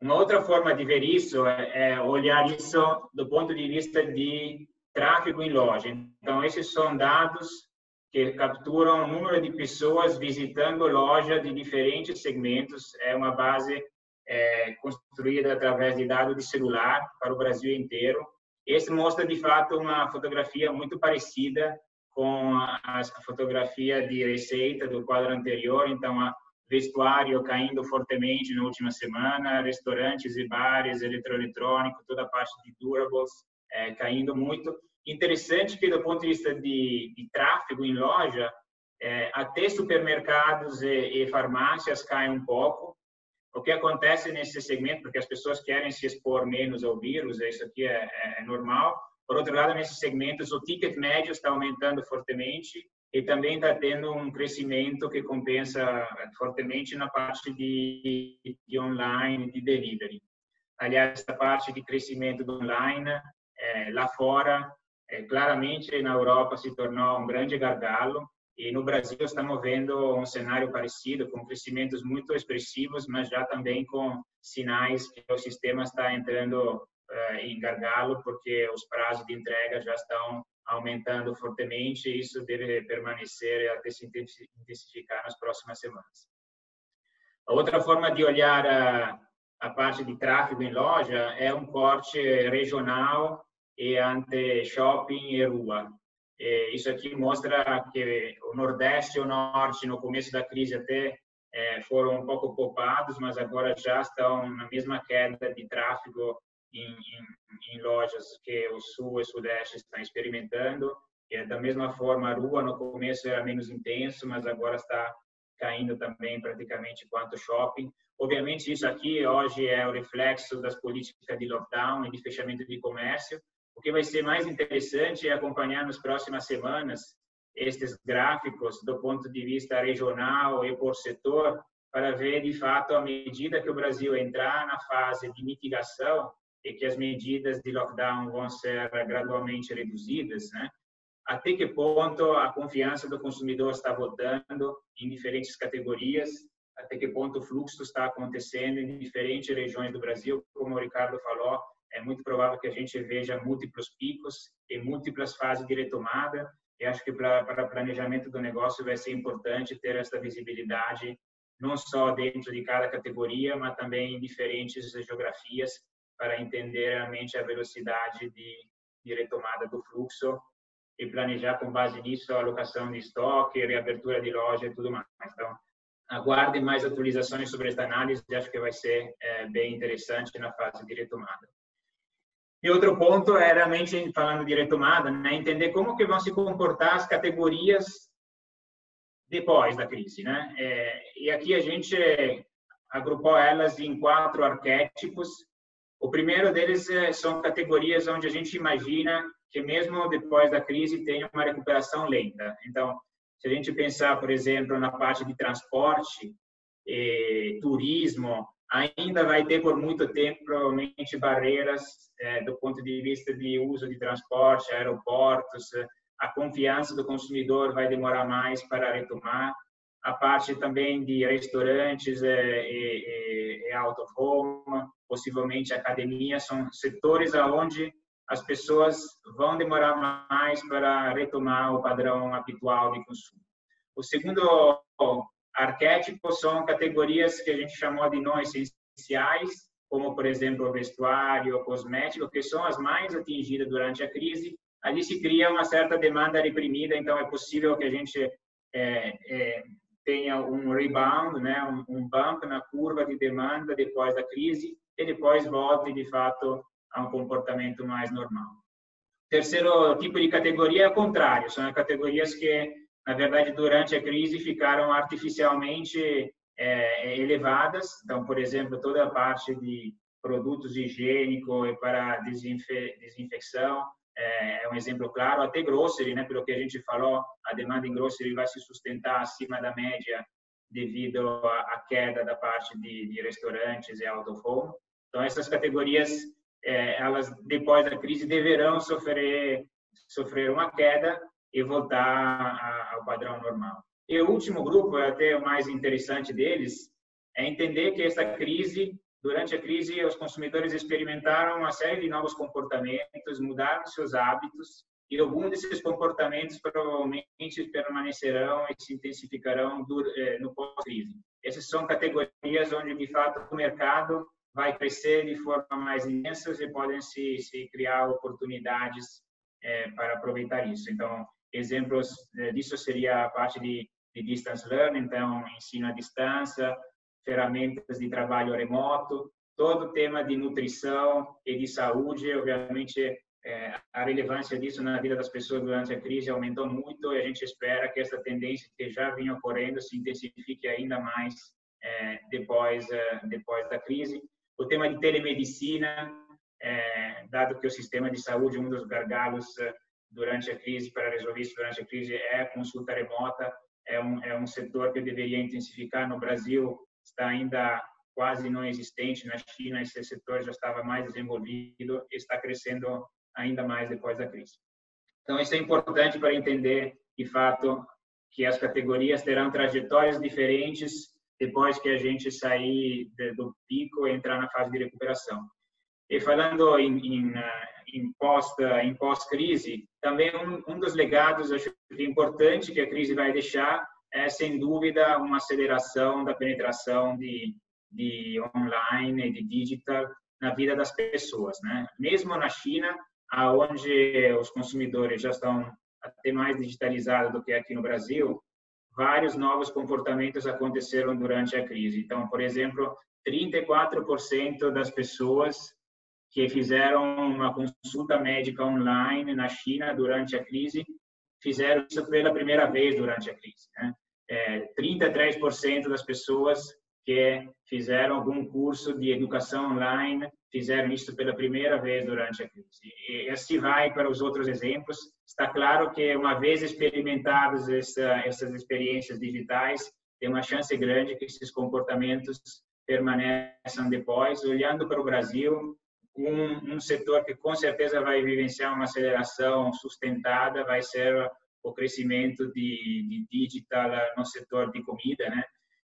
[SPEAKER 3] Uma outra forma de ver isso é, é olhar isso do ponto de vista de tráfego em loja. Então, esses são dados que capturam o número de pessoas visitando loja de diferentes segmentos. É uma base é, construída através de dados de celular para o Brasil inteiro. Esse mostra, de fato, uma fotografia muito parecida com a, fotografia de receita do quadro anterior. Então, a vestuário caindo fortemente na última semana, restaurantes e bares, eletroeletrônico, toda a parte de durables é, caindo muito. Interessante que, do ponto de vista de, de tráfego em loja, é, até supermercados e, e, farmácias caem um pouco. O que acontece nesse segmento, porque as pessoas querem se expor menos ao vírus, isso aqui é, é, é normal. Por outro lado, nesses segmentos, o ticket médio está aumentando fortemente e também está tendo um crescimento que compensa fortemente na parte de, de online, de delivery. Aliás, essa parte de crescimento do online, é, lá fora, é, claramente na Europa se tornou um grande gargalo e no Brasil estamos vendo um cenário parecido, com crescimentos muito expressivos, mas já também com sinais que o sistema está entrando é, em gargalo, porque os prazos de entrega já estão aumentando fortemente e isso deve permanecer até se intensificar nas próximas semanas. A outra forma de olhar a, a parte de tráfego em loja é um corte regional e ante shopping e rua. E isso aqui mostra que o Nordeste e o Norte, no começo da crise, até é, foram um pouco poupados, mas agora já estão na mesma queda de tráfego em, em, em lojas que o Sul e o Sudeste estão experimentando. E da mesma forma, a rua no começo era menos intenso, mas agora está caindo também praticamente quanto shopping. Obviamente, isso aqui hoje é o reflexo das políticas de lockdown e de fechamento de comércio, o que vai ser mais interessante é acompanhar nas próximas semanas estes gráficos do ponto de vista regional e por setor, para ver de fato a medida que o Brasil entrar na fase de mitigação e que as medidas de lockdown vão ser gradualmente reduzidas, né? Até que ponto a confiança do consumidor está voltando em diferentes categorias, até que ponto o fluxo está acontecendo em diferentes regiões do Brasil, como o Ricardo falou, é muito provável que a gente veja múltiplos picos e múltiplas fases de retomada. E acho que para, para planejamento do negócio vai ser importante ter essa visibilidade, não só dentro de cada categoria, mas também em diferentes geografias, para entender realmente a velocidade de, de retomada do fluxo e planejar com base nisso a alocação de estoque, reabertura de loja e tudo mais. Então, aguardem mais atualizações sobre esta análise, acho que vai ser é, bem interessante na fase de retomada. E outro ponto é realmente, falando de retomada, né, entender como que vão se comportar as categorias depois da crise. Né? É, e aqui a gente agrupou elas em quatro arquétipos. O primeiro deles é, são categorias onde a gente imagina que mesmo depois da crise tem uma recuperação lenta. Então, se a gente pensar, por exemplo, na parte de transporte, eh, turismo, ainda vai ter por muito tempo provavelmente barreiras é, do ponto de vista de uso de transporte, aeroportos, a confiança do consumidor vai demorar mais para retomar, a parte também de restaurantes é, e, e, e out of home, possivelmente academia, são setores aonde as pessoas vão demorar mais para retomar o padrão habitual de consumo. O segundo arquétipos são categorias que a gente chamou de não essenciais, como, por exemplo, o vestuário, o cosmético, que são as mais atingidas durante a crise. Ali se cria uma certa demanda reprimida, então é possível que a gente é, é, tenha um rebound, né, um, um bump na curva de demanda depois da crise e depois volte, de fato, a um comportamento mais normal. Terceiro tipo de categoria é o contrário, são categorias que na verdade, durante a crise ficaram artificialmente é, elevadas. Então, por exemplo, toda a parte de produtos higiênicos para desinfe desinfecção é, é um exemplo claro. Até grocery, né, pelo que a gente falou, a demanda em grocery vai se sustentar acima da média devido à queda da parte de, de restaurantes e out of home. Então, essas categorias, é, elas depois da crise deverão sofrer sofrer uma queda e voltar ao padrão normal. E o último grupo, até o mais interessante deles, é entender que esta crise, durante a crise, os consumidores experimentaram uma série de novos comportamentos, mudaram seus hábitos e alguns desses comportamentos provavelmente permanecerão e se intensificarão eh, no pós-crise. Essas são categorias onde, de fato, o mercado vai crescer de forma mais intensa e podem se, se criar oportunidades é, para aproveitar isso. Então, exemplos é, disso seria a parte de, de distance learning, então, ensino à distância, ferramentas de trabalho remoto, todo o tema de nutrição e de saúde, obviamente, é, a relevância disso na vida das pessoas durante a crise aumentou muito e a gente espera que essa tendência que já vinha ocorrendo se intensifique ainda mais é, depois é, depois da crise. O tema de telemedicina, é, dado que o sistema de saúde, um dos gargalos é, durante a crise, para resolver isso durante a crise, é consulta remota, é um, é um setor que deveria intensificar. No Brasil, está ainda quase não existente. Na China, esse setor já estava mais desenvolvido está crescendo ainda mais depois da crise. Então, isso é importante para entender, de fato, que as categorias terão trajetórias diferentes depois que a gente sair do pico e entrar na fase de recuperação. E falando em, em, em pós-crise, pós também um, um, dos legados acho importante que a crise vai deixar é, sem dúvida, uma aceleração da penetração de, de online e de digital na vida das pessoas. Né? Mesmo na China, onde os consumidores já estão até mais digitalizados do que aqui no Brasil, vários novos comportamentos aconteceram durante a crise. Então, por exemplo, 34% das pessoas que fizeram uma consulta médica online na China durante a crise fizeram isso pela primeira vez durante a crise. Né? É, 33% das pessoas que fizeram algum curso de educação online fizeram isso pela primeira vez durante a crise. E assim vai para os outros exemplos. Está claro que, uma vez experimentadas essa, essas experiências digitais, tem uma chance grande que esses comportamentos permaneçam depois. Olhando para o Brasil, um, um setor que com certeza vai vivenciar uma aceleração sustentada vai ser o crescimento de, de digital no setor de comida, né?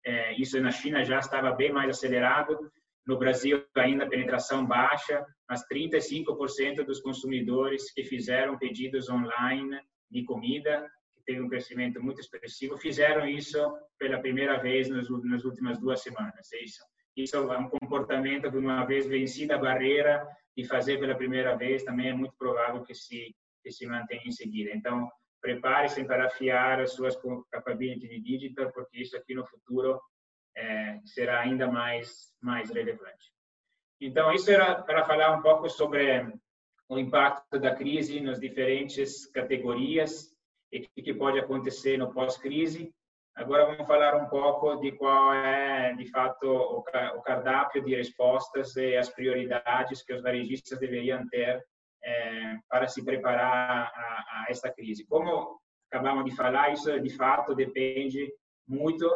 [SPEAKER 3] É, isso na China já estava bem mais acelerado. No Brasil, ainda penetração baixa, mas 35% dos consumidores que fizeram pedidos online de comida, que teve um crescimento muito expressivo, fizeram isso pela primeira vez nas, nas últimas duas semanas. É isso, isso é um comportamento que, uma vez vencida a barreira de fazer pela primeira vez, também é muito provável que se, que se mantenha em seguida. Então, prepare-se para afiar as suas capabilities de digital, porque isso aqui no futuro é, será ainda mais mais relevante. Então, isso era para falar um pouco sobre o impacto da crise nas diferentes categorias e o que pode acontecer no pós-crise. Agora vamos falar um pouco de qual é, de fato, o cardápio de respostas e as prioridades que os varejistas deveriam ter é, para se preparar a, a esta crise. Como acabamos de falar, isso de fato depende muito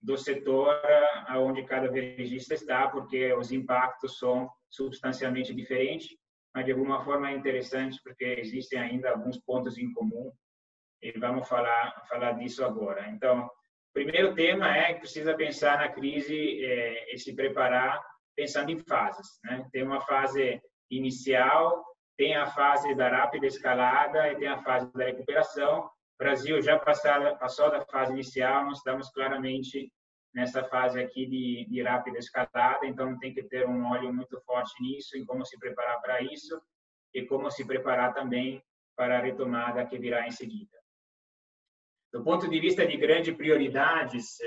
[SPEAKER 3] do setor aonde cada varejista está, porque os impactos são substancialmente diferentes, mas de alguma forma é interessante porque existem ainda alguns pontos em comum e vamos falar falar disso agora. Então, primeiro tema é que precisa pensar na crise é, e se preparar pensando em fases, né? Tem uma fase inicial, tem a fase da rápida escalada e tem a fase da recuperação Brasil já passou, passou da fase inicial, nós estamos claramente nessa fase aqui de, de rápida escalada, então tem que ter um olho muito forte nisso, em como se preparar para isso e como se preparar também para a retomada que virá em seguida. Do ponto de vista de grandes prioridades,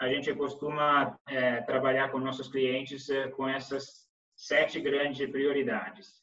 [SPEAKER 3] a gente costuma é, trabalhar com nossos clientes é, com essas sete grandes prioridades.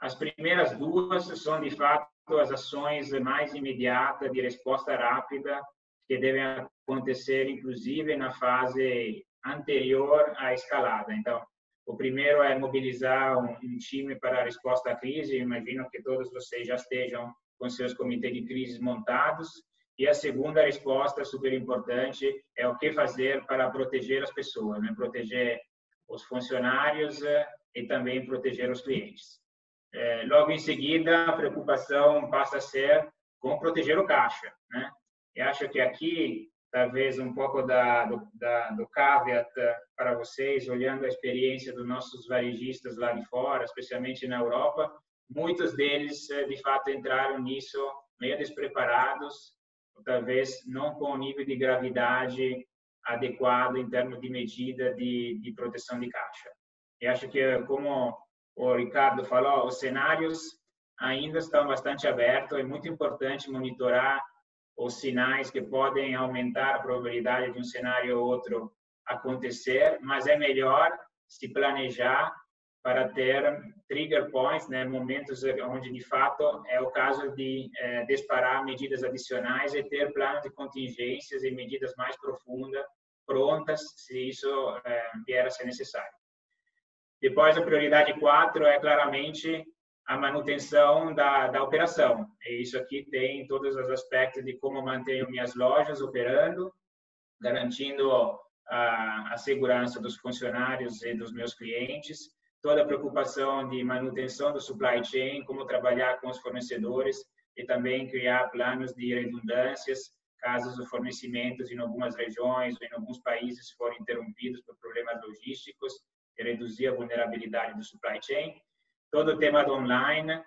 [SPEAKER 3] As primeiras duas são, de fato, as ações mais imediatas de resposta rápida que devem acontecer, inclusive, na fase anterior à escalada. Então, o primeiro é mobilizar um, time para a resposta à crise. imagino que todos vocês já estejam com seus comitês de crise montados. E a segunda resposta, super importante, é o que fazer para proteger as pessoas, né? proteger os funcionários eh, e também proteger os clientes. é, logo em seguida, a preocupação passa a ser como proteger o caixa. Né? E acho que aqui, talvez um pouco da, do, da, do caveat para vocês, olhando a experiência dos nossos varejistas lá de fora, especialmente na Europa, muitos deles, de fato, entraram nisso meio despreparados, talvez não com o nível de gravidade adequado em termos de medida de, de proteção de caixa. E acho que, como o Ricardo falou, os cenários ainda estão bastante abertos. É muito importante monitorar os sinais que podem aumentar a probabilidade de um cenário ou outro acontecer, mas é melhor se planejar para ter trigger points, né, momentos onde de fato é o caso de é, disparar medidas adicionais e ter plano de contingências e medidas mais profundas prontas se isso é, vier a ser necessário. Depois, a prioridade 4 é claramente a manutenção da, da operação. E isso aqui tem todos os aspectos de como mantenho minhas lojas operando, garantindo a, a segurança dos funcionários e dos meus clientes, toda a preocupação de manutenção do supply chain, como trabalhar com os fornecedores e também criar planos de redundâncias caso os fornecimentos em algumas regiões ou em alguns países forem interrompidos por problemas logísticos e reduzir a vulnerabilidade do supply chain. Todo o tema do online,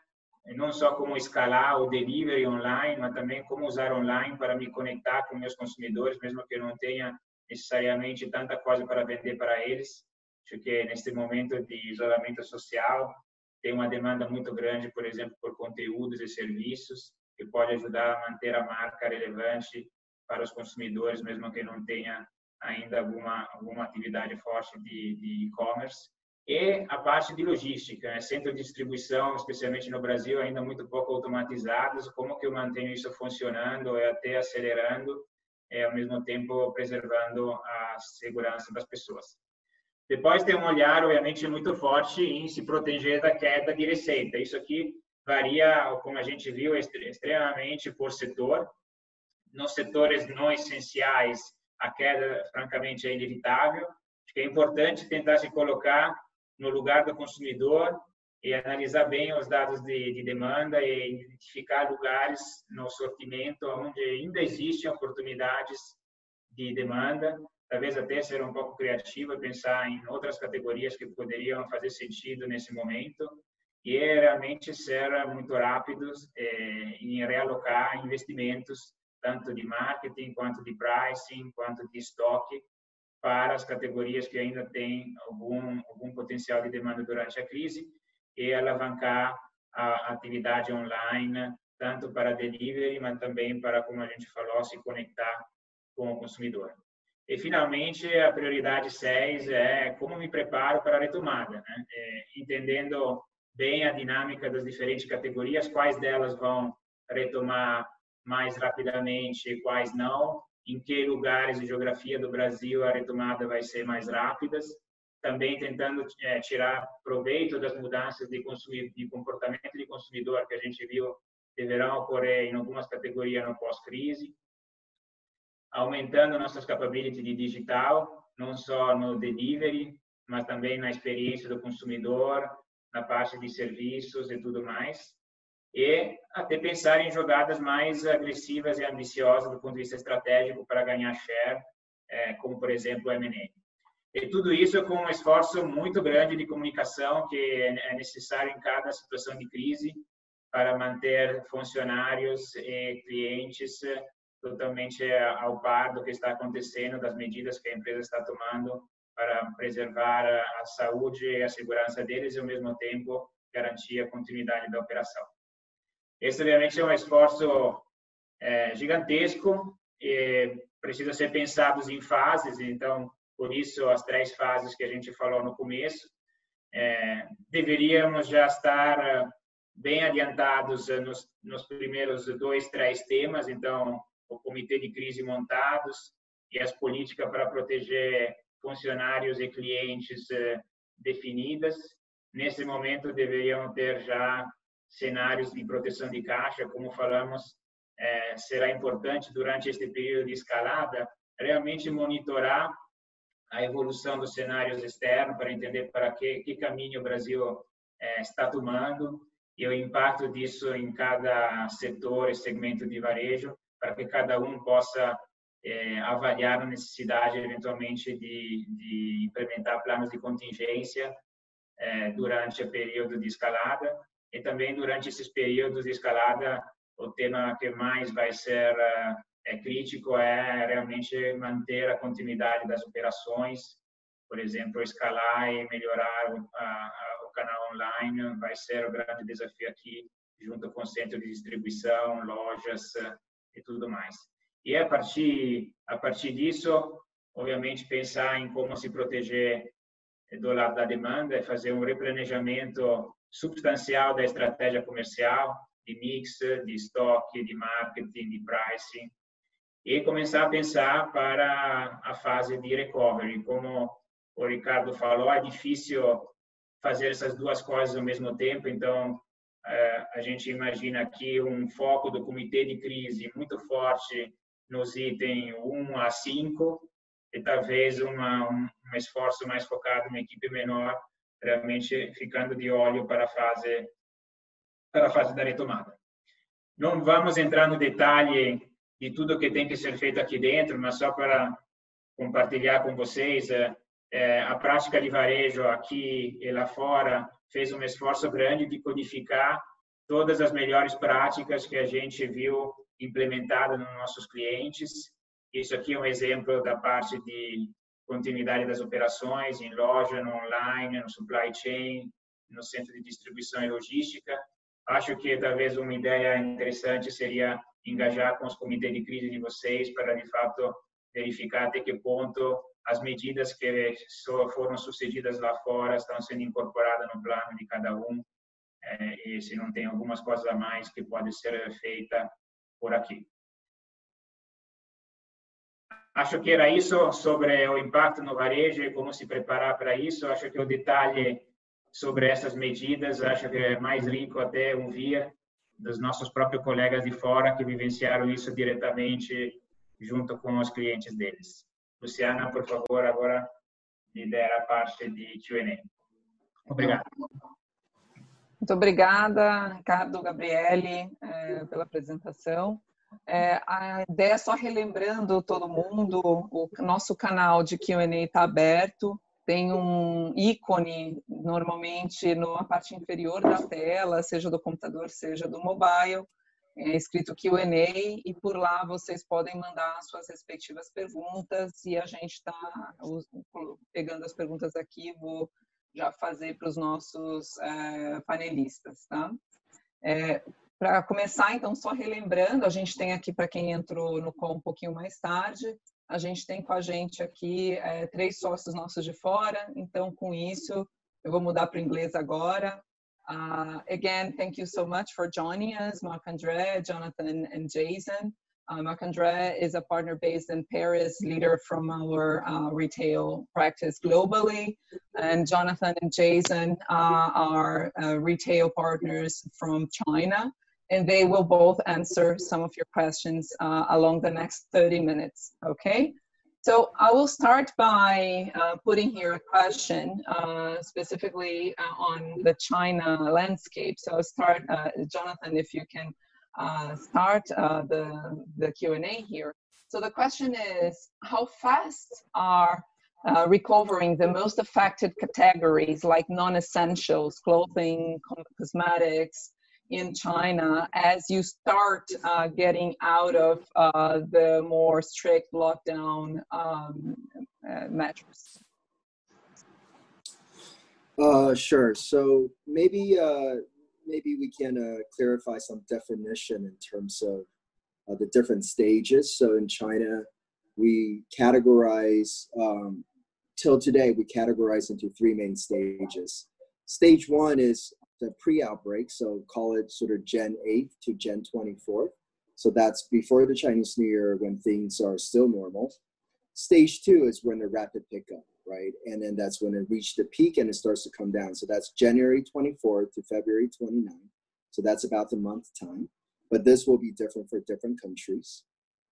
[SPEAKER 3] não só como escalar o delivery online, mas também como usar online para me conectar com meus consumidores, mesmo que eu não tenha necessariamente tanta coisa para vender para eles. Acho que neste momento de isolamento social tem uma demanda muito grande, por exemplo, por conteúdos e serviços que pode ajudar a manter a marca relevante para os consumidores, mesmo que não tenha ainda alguma alguma atividade forte de e-commerce. E a parte de logística, né? centro de distribuição, especialmente no Brasil, ainda muito pouco automatizados. Como que eu mantenho isso funcionando e até acelerando, e ao mesmo tempo preservando a segurança das pessoas. Depois tem um olhar, obviamente, muito forte em se proteger da queda de receita. Isso aqui varia, como a gente viu, extremamente por setor. Nos setores não essenciais, a queda, francamente, é inevitável. Acho que é importante tentar se colocar no lugar do consumidor e analisar bem os dados de, de demanda e identificar lugares no sortimento onde ainda existem oportunidades de demanda, talvez até ser um pouco criativo e pensar em outras categorias que poderiam fazer sentido nesse momento. E realmente ser muito rápidos eh, em realocar investimentos tanto de marketing quanto de pricing quanto de estoque para as categorias que ainda têm algum algum potencial de demanda durante a crise e alavancar a atividade online tanto para delivery mas também para como a gente falou se conectar com o consumidor e, finalmente, a prioridade 6 é como me preparo para a retomada, né? é, entendendo bem a dinâmica das diferentes categorias, quais delas vão retomar mais rapidamente, quais não, em que lugares e geografia do Brasil a retomada vai ser mais rápida, também tentando é, tirar proveito das mudanças de, de comportamento de consumidor que a gente viu deverão ocorrer em algumas categorias no pós-crise, aumentando nossas capabilities de digital, não só no delivery, mas também na experiência do consumidor, na parte de serviços e tudo mais. E até pensar em jogadas mais agressivas e ambiciosas do ponto de vista estratégico para ganhar share, é, como, por exemplo, o M&A. E tudo isso com um esforço muito grande de comunicação que é necessário em cada situação de crise para manter funcionários e clientes totalmente ao par do que está acontecendo, das medidas que a empresa está tomando para preservar a saúde e a segurança deles e, ao mesmo tempo, garantir a continuidade da operação. Esse, obviamente, é um esforço é, gigantesco e precisa ser pensado em fases, então, por isso, as três fases que a gente falou no começo. É, deveríamos já estar bem adiantados nos, nos primeiros dois, três temas, então, o comitê de crise montados e as políticas para proteger funcionários e clientes eh, definidas. Nesse momento, deveriam ter já cenários de proteção de caixa, como falamos, eh, será importante durante este período de escalada realmente monitorar a evolução dos cenários externos para entender para que, que caminho o Brasil eh, está tomando e o impacto disso em cada setor e segmento de varejo, para que cada um possa é, avaliar a necessidade, eventualmente, de, de implementar planos de contingência é, durante o período de escalada. E também durante esses períodos de escalada o tema que mais vai ser é, é crítico é realmente manter a continuidade das operações, por exemplo, escalar e melhorar o, a, o canal online vai ser o grande desafio aqui, junto com o centro de distribuição, lojas e tudo mais. E a partir a partir disso, obviamente pensar em como se proteger do lado da demanda, é fazer um replanejamento substancial da estratégia comercial, de mix, de estoque, de marketing, de pricing, e começar a pensar para a fase de recovery. Como o Ricardo falou, é difícil fazer essas duas coisas ao mesmo tempo, então a gente imagina aqui um foco do comitê de crise muito forte nos itens 1 a 5 e talvez uma, um, um esforço mais focado uma equipe menor, realmente ficando de olho para a fase para a fase da retomada. Não vamos entrar no detalhe de tudo que tem que ser feito aqui dentro, mas só para compartilhar com vocês, é, é, a prática de varejo aqui e lá fora fez um esforço grande de codificar todas as melhores práticas que a gente viu implementadas nos nossos clientes. Isso aqui é um exemplo da parte de continuidade das operações em loja, no online, no supply chain, no centro de distribuição e logística. Acho que talvez uma ideia interessante seria engajar com os comitês de crise de vocês para, de fato, verificar até que ponto as medidas que foram sucedidas lá fora estão sendo incorporadas no plano de cada um é, e se não tem algumas coisas a mais que pode ser feita por aqui. Acho que era isso sobre o impacto no varejo e como se preparar para isso. Acho que o detalhe sobre essas medidas, acho que é mais rico até ouvir dos nossos próprios colegas de fora que vivenciaram isso diretamente junto com os clientes deles. Luciana, por favor, agora lidera a parte de Q&A. Obrigado.
[SPEAKER 1] Muito obrigada, Ricardo, Gabriele, é, pela apresentação. É, a ideia, só relembrando todo mundo, o nosso canal de Q&A está aberto, tem um ícone normalmente na parte inferior da tela, seja do computador, seja do mobile, é escrito Q&A e por lá vocês podem mandar suas respectivas perguntas e a gente está pegando as perguntas aqui, vou já fazer para os nossos é, panelistas, tá? É, para começar, então, só relembrando, a gente tem aqui, para quem entrou no call um pouquinho mais tarde, a gente tem com a gente aqui é, três sócios nossos de fora, então com isso eu vou mudar para o inglês agora. Uh, again, thank you so much for joining us, Marc-André, Jonathan, and Jason. Uh, Marc-André is a partner based in Paris, leader from our uh, retail practice globally. And Jonathan and Jason uh, are uh, retail partners from China and they will both answer some of your questions along the next 30 minutes, okay? So I will start by uh, putting here a question uh, specifically uh, on the China landscape. So I'll start, uh, Jonathan, if you can uh, start the, the Q&A here. So the question is, how fast are uh, recovering the most affected categories like non-essentials, clothing, cosmetics, in China as you start uh, getting out of uh, the more strict lockdown um, uh, measures?
[SPEAKER 4] Uh, sure. So maybe uh, maybe we can uh, clarify some definition in terms of the different stages. So in China, we categorize um, till today we categorize into three main stages. Stage one is the pre-outbreak, so call it sort of Gen 8 to Gen 24. So that's before the Chinese New Year when things are still normal. Stage two is when the rapid pickup, right? And then that's when it reached the peak and it starts to come down. So that's January 24th to February 29th. So that's about the month time. But this will be different for different countries.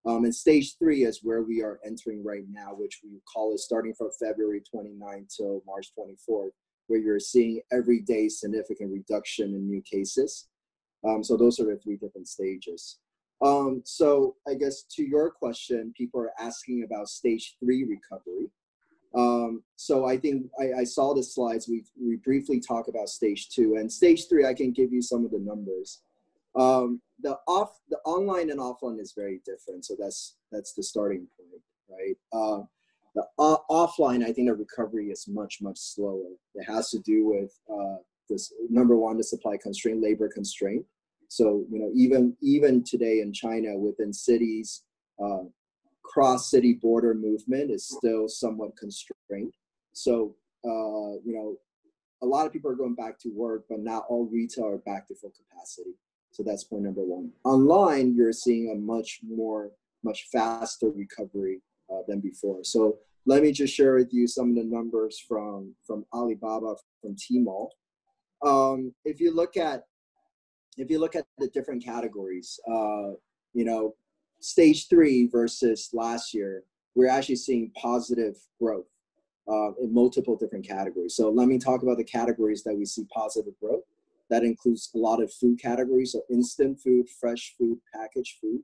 [SPEAKER 4] Um, and stage three is where we are entering right now, which we call it starting from February 29th till March 24th where you're seeing every day significant reduction in new cases. Um, so those are the three different stages. Um, so I guess to your question, people are asking about stage three recovery. Um, so I think I, I, saw the slides. We, we briefly talk about stage two and stage three. I can give you some of the numbers. Um, the off, the online and offline is very different. So that's that's the starting point, right? Uh, the uh, offline, I think the recovery is much much slower. It has to do with uh, this number one, the supply constraint, labor constraint. So you know, even even today in China, within cities, uh, cross city border movement is still somewhat constrained. So uh, you know, a lot of people are going back to work, but not all retail are back to full capacity. So that's point number one. Online, you're seeing a much more, much faster recovery uh, than before. So let me just share with you some of the numbers from from Alibaba from Tmall. Um, if you look at if you look at the different categories, uh, you know, stage three versus last year, we're actually seeing positive growth uh, in multiple different categories. So let me talk about the categories that we see positive growth. That includes a lot of food categories, so instant food, fresh food, packaged food,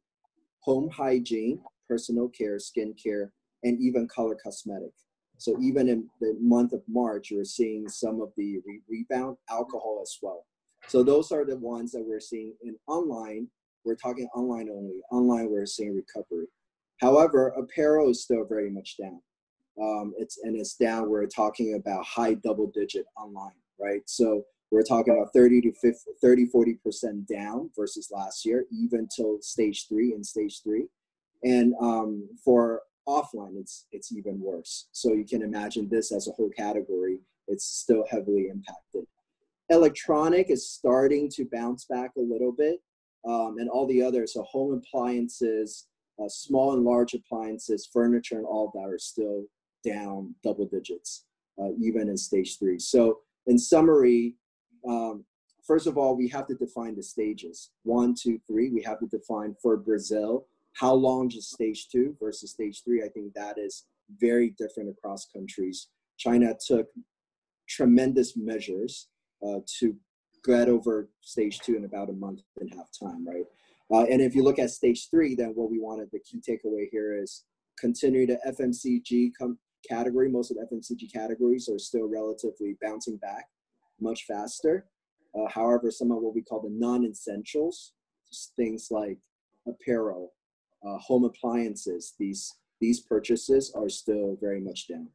[SPEAKER 4] home hygiene, personal care, skincare, and even color cosmetic. So even in the month of March, you're seeing some of the re- rebound alcohol as well. So those are the ones that we're seeing in online. We're talking online only. Online, we're seeing recovery. However, apparel is still very much down. Um, it's and it's down. We're talking about high double digit online, right? So we're talking about 30 to 50, 30, 40 percent down versus last year, even till stage three and stage three. And um, for offline, it's it's even worse. So you can imagine this as a whole category. It's still heavily impacted electronic is starting to bounce back a little bit, um, and all the others, so home appliances, uh, small and large appliances, furniture, and all that are still down double digits, uh, even in stage three. So, in summary, um, first of all, we have to define the stages one, two, three. We have to define for Brazil how long is stage two versus stage three. I think that is very different across countries. China took tremendous measures uh, to get over stage two in about a month and a half time, right? Uh, and if you look at stage three, then what we wanted, the key takeaway here is continue the FMCG com- category. Most of the FMCG categories are still relatively bouncing back much faster. Uh, however, some of what we call the non-essentials, things like apparel, uh, home appliances, these these purchases are still very much down.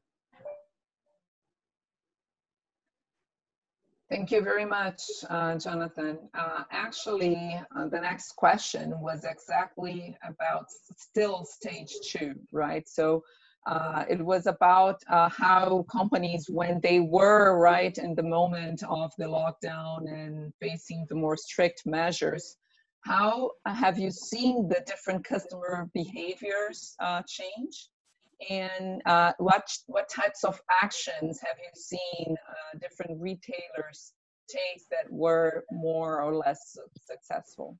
[SPEAKER 1] Thank you very much, uh, Jonathan. Uh, actually, uh, the next question was exactly about still stage two, right? So uh, it was about uh, how companies, when they were right in the moment of the lockdown and facing the more strict measures, how have you seen the different customer behaviors uh, change? and uh, what what types of actions have you seen uh, different retailers take that were more or less successful?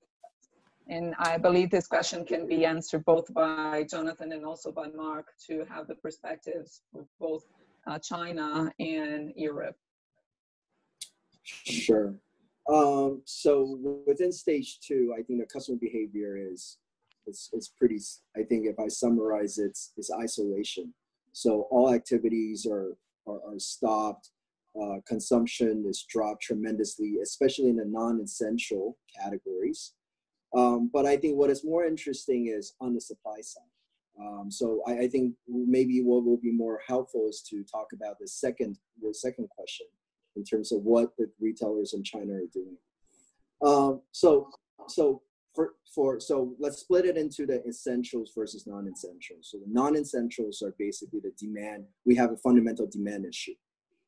[SPEAKER 1] And I believe this question can be answered both by Jonathan and also by Mark to have the perspectives of both uh, China and Europe.
[SPEAKER 4] Sure. Um, so within stage two, I think the customer behavior is it's, it's pretty, I think if I summarize it, it's, it's isolation. So all activities are, are, are stopped. Uh, consumption is dropped tremendously, especially in the non-essential categories. Um, but I think what is more interesting is on the supply side. Um, so I, I, think maybe what will be more helpful is to talk about the second the second question in terms of what the retailers in China are doing. Um, so so for, for so let's split it into the essentials versus non-essentials. So the non-essentials are basically the demand. We have a fundamental demand issue,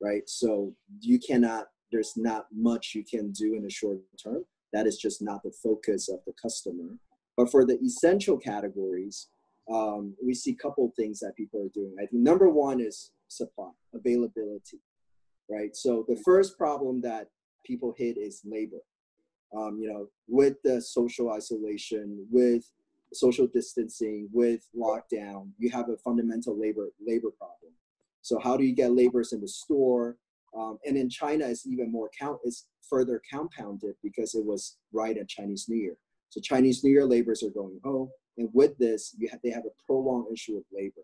[SPEAKER 4] right? So you cannot. There's not much you can do in the short term. That is just not the focus of the customer. But for the essential categories, um, we see a couple things that people are doing. I think number one is supply availability, right? So the first problem that people hit is labor um, you know, with the social isolation, with social distancing, with lockdown, you have a fundamental labor labor problem. So how do you get laborers in the store? Um, and in China, it's even more count. It's further compounded because it was right at Chinese New Year. So Chinese New Year laborers are going home, and with this, you have, they have a prolonged issue of labor.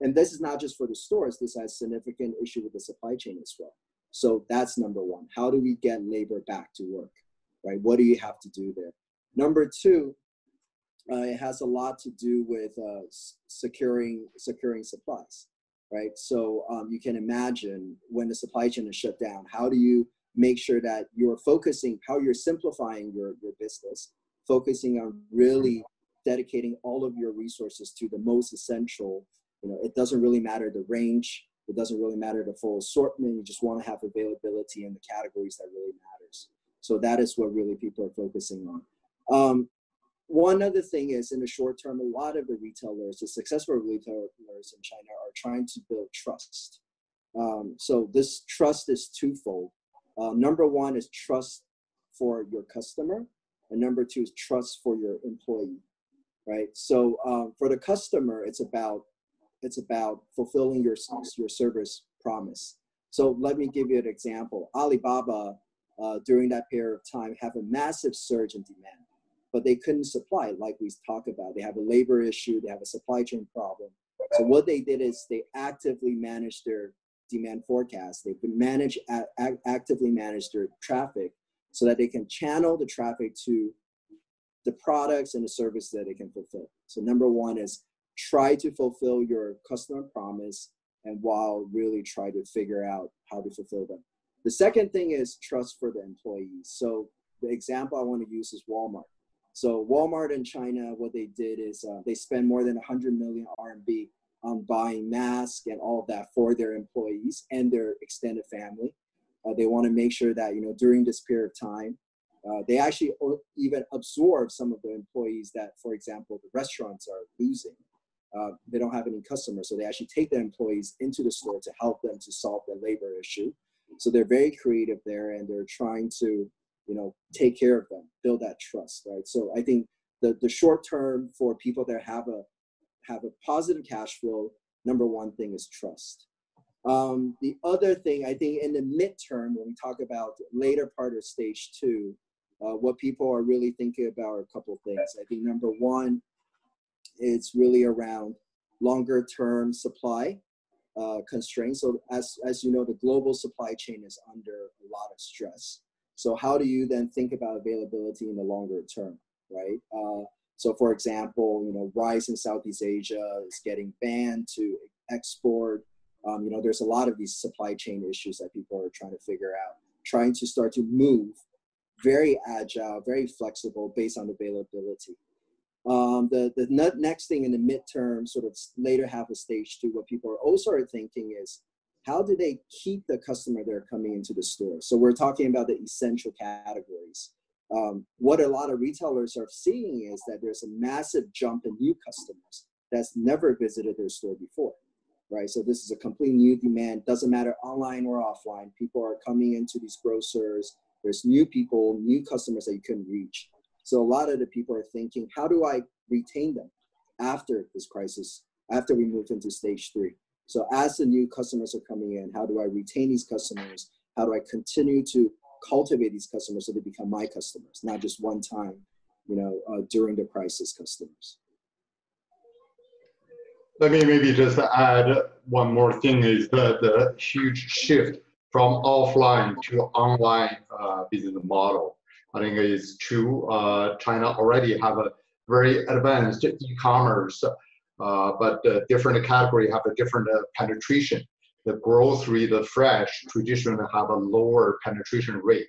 [SPEAKER 4] And this is not just for the stores. This has significant issue with the supply chain as well. So that's number one. How do we get labor back to work? Right? What do you have to do there? Number two, uh, it has a lot to do with uh, securing securing supplies, right? So um, you can imagine when the supply chain is shut down, how do you make sure that you're focusing, how you're simplifying your, your business, focusing on really dedicating all of your resources to the most essential. You know, it doesn't really matter the range, it doesn't really matter the full assortment. You just want to have availability in the categories that really matters. So that is what really people are focusing on. Um, one other thing is in the short term, a lot of the retailers, the successful retailers in China are trying to build trust. Um, so this trust is twofold. Uh, number one is trust for your customer, and number two is trust for your employee, right? So um, for the customer, it's about it's about fulfilling your your service promise. So let me give you an example. Alibaba uh, during that period of time have a massive surge in demand, but they couldn't supply like we talked about. They have a labor issue, they have a supply chain problem. So what they did is they actively managed their demand forecast. They manage actively manage their traffic so that they can channel the traffic to the products and the service that they can fulfill. So number one is try to fulfill your customer promise and while really try to figure out how to fulfill them. The second thing is trust for the employees. So the example I want to use is Walmart. So Walmart in China, what they did is uh, they spend more than 100 million RMB on buying masks and all of that for their employees and their extended family. Uh, they want to make sure that you know during this period of time, uh, they actually even absorb some of the employees that, for example, the restaurants are losing. Uh, they don't have any customers, so they actually take their employees into the store to help them to solve their labor issue. So they're very creative there, and they're trying to, you know, take care of them, build that trust, right? So I think the the short term for people that have a have a positive cash flow, number one thing is trust. Um, the other thing I think in the midterm, when we talk about later part of stage two, uh, what people are really thinking about are a couple things. I think number one, it's really around longer term supply uh, constraints. So as, as you know, the global supply chain is under a lot of stress. So how do you then think about availability in the longer term, right? Uh, so for example, you know, rice in Southeast Asia is getting banned to export. Um, you know, there's a lot of these supply chain issues that people are trying to figure out, trying to start to move very agile, very flexible based on availability. Um, the the next thing in the midterm, sort of later half of stage two, what people are also thinking is how do they keep the customer that are coming into the store? So we're talking about the essential categories. Um, what a lot of retailers are seeing is that there's a massive jump in new customers that's never visited their store before, right? So this is a complete new demand. Doesn't matter online or offline. People are coming into these grocers. There's new people, new customers that you couldn't reach. So a lot of the people are thinking, how do I retain them after this crisis, after we move into stage three? So as the new customers are coming in, how do I retain these customers? How do I continue to cultivate these customers so they become my customers, not just one time, you know, uh, during the crisis customers?
[SPEAKER 5] Let me maybe just add one more thing is the, the huge shift from offline to online uh, business model. I think it's true. Uh, China already have a very advanced e-commerce, uh, but different category have a different uh, penetration. The grocery, the fresh, traditionally have a lower penetration rate.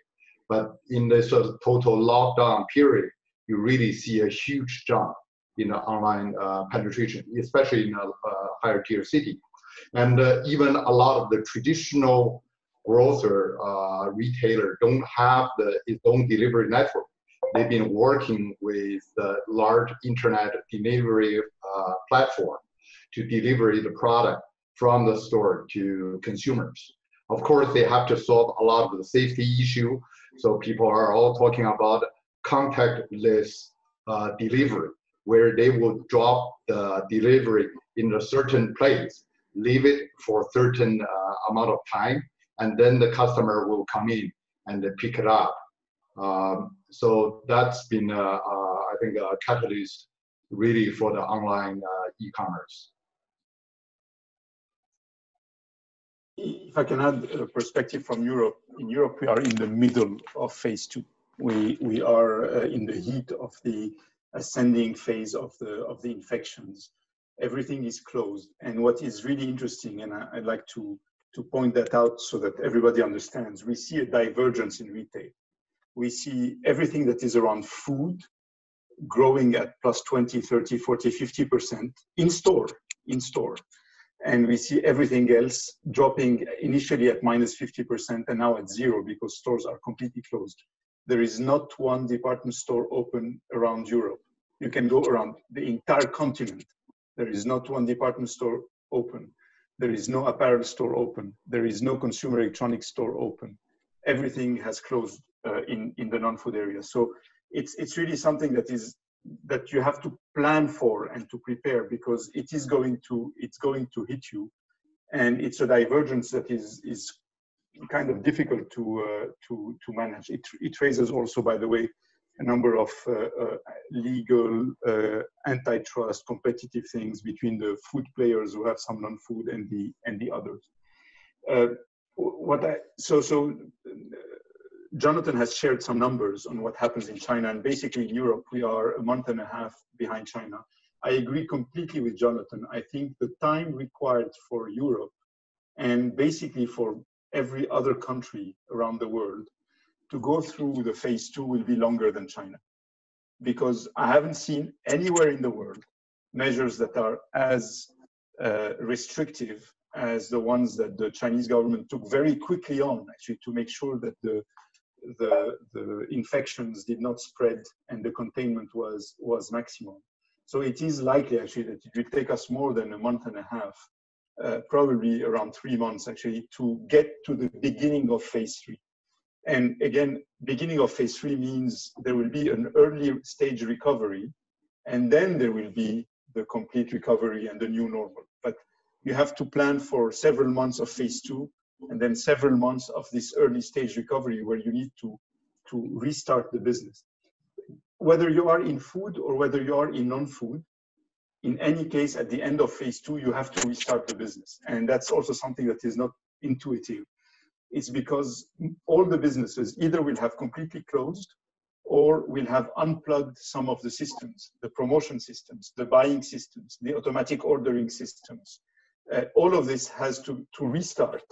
[SPEAKER 5] But in this total lockdown period, you really see a huge jump in the online uh, penetration, especially in a, higher tier city. And uh, even a lot of the traditional grocer uh, retailer don't have the own delivery network. They've been working with the large internet delivery uh, platform to deliver the product from the store to consumers. Of course, they have to solve a lot of the safety issue. So people are all talking about contactless uh, delivery, where they will drop the delivery in a certain place, leave it for a certain uh, amount of time, and then the customer will come in and pick it up. Um, so that's been, uh, I think, a catalyst really for the online uh, e-commerce.
[SPEAKER 6] If I can add a perspective from Europe, in Europe we are in the middle of phase two. We, we are uh, in the heat of the ascending phase of the, of the infections. Everything is closed. And what is really interesting, and I, I'd like to, to point that out so that everybody understands, we see a divergence in retail. We see everything that is around food growing at plus 20, 30, 40, 50% in store, in store. And we see everything else dropping initially at minus 50% and now at zero because stores are completely closed. There is not one department store open around Europe. You can go around the entire continent. There is not one department store open. There is no apparel store open. There is no consumer electronics store open. Everything has closed uh, in, in the non-food area. So it's it's really something that is that you have to plan for and to prepare because it is going to it's going to hit you and it's a divergence that is is kind of difficult to uh, to to manage it it raises also by the way a number of uh, uh, legal uh, antitrust competitive things between the food players who have some non-food and the and the others what i so so Jonathan has shared some numbers on what happens in China, and basically in Europe, we are a month and a half behind China. I agree completely with Jonathan. I think the time required for Europe and basically for every other country around the world to go through the phase two will be longer than China. Because I haven't seen anywhere in the world measures that are as uh, restrictive as the ones that the Chinese government took very quickly on, actually, to make sure that the the, the infections did not spread and the containment was, was maximum. So it is likely actually that it will take us more than a month and a half, uh, probably around three months actually, to get to the beginning of phase three. And again, beginning of phase three means there will be an early stage recovery, and then there will be the complete recovery and the new normal. But you have to plan for several months of phase two and then several months of this early stage recovery where you need to, to restart the business. Whether you are in food or whether you are in non-food, in any case, at the end of phase two, you have to restart the business. And that's also something that is not intuitive. It's because all the businesses either will have completely closed or will have unplugged some of the systems, the promotion systems, the buying systems, the automatic ordering systems. Uh, all of this has to, to restart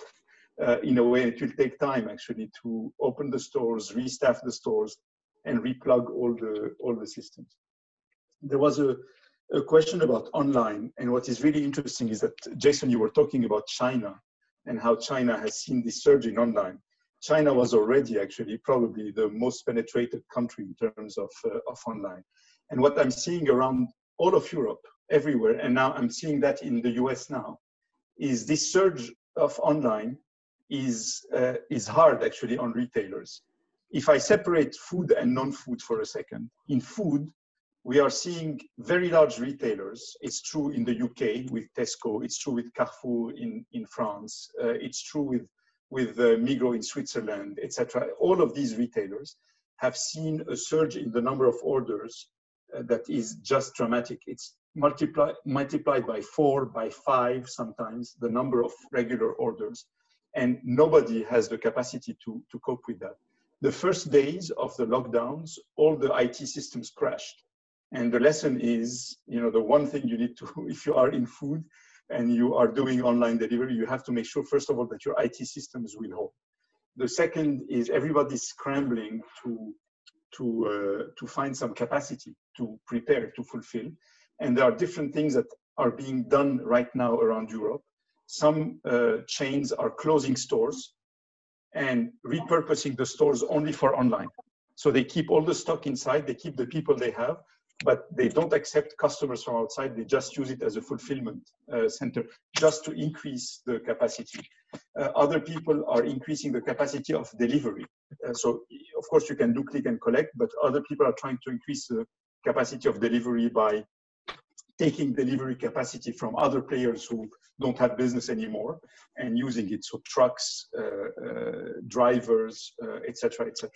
[SPEAKER 6] uh, in a way it will take time actually to open the stores, restaff the stores, and replug all the all the systems. There was a, a question about online, and what is really interesting is that Jason, you were talking about China and how China has seen this surge in online. China was already actually probably the most penetrated country in terms of, uh, of online. And what I'm seeing around all of Europe, everywhere, and now I'm seeing that in the US now, is this surge of online is, uh, is hard actually on retailers. If I separate food and non-food for a second, in food, we are seeing very large retailers. It's true in the UK with Tesco. It's true with Carrefour in, in France. Uh, it's true with, with uh, Migros in Switzerland, etc. All of these retailers have seen a surge in the number of orders uh, that is just dramatic. It's multiply, multiplied by four, by five sometimes, the number of regular orders and nobody has the capacity to, to cope with that. The first days of the lockdowns, all the IT systems crashed. And the lesson is, you know, the one thing you need to, if you are in food and you are doing online delivery, you have to make sure, first of all, that your IT systems will hold. The second is everybody's scrambling to, to, uh, to find some capacity to prepare, to fulfill. And there are different things that are being done right now around Europe some uh, chains are closing stores and repurposing the stores only for online. So they keep all the stock inside, they keep the people they have, but they don't accept customers from outside. They just use it as a fulfillment uh, center just to increase the capacity. Uh, other people are increasing the capacity of delivery. Uh, so of course you can do click and collect, but other people are trying to increase the capacity of delivery by taking delivery capacity from other players who don't have business anymore and using it. So trucks, uh, uh, drivers, etc., uh, etc.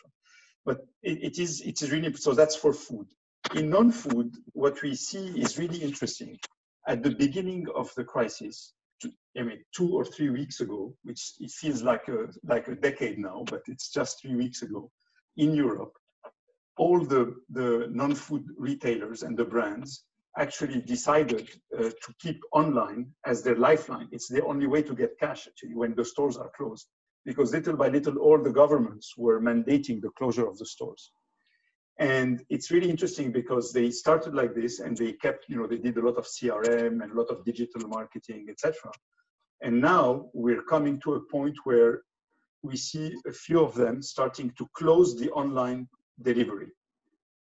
[SPEAKER 6] but it, it is it is really so that's for food. In non-food, what we see is really interesting. At the beginning of the crisis, I mean, two or three weeks ago, which it feels like a like a decade now, but it's just three weeks ago, in Europe, all the, the non-food retailers and the brands actually decided uh, to keep online as their lifeline. It's the only way to get cash actually when the stores are closed, because little by little, all the governments were mandating the closure of the stores. And it's really interesting because they started like this and they kept, you know, they did a lot of CRM and a lot of digital marketing, etc. And now we're coming to a point where we see a few of them starting to close the online delivery.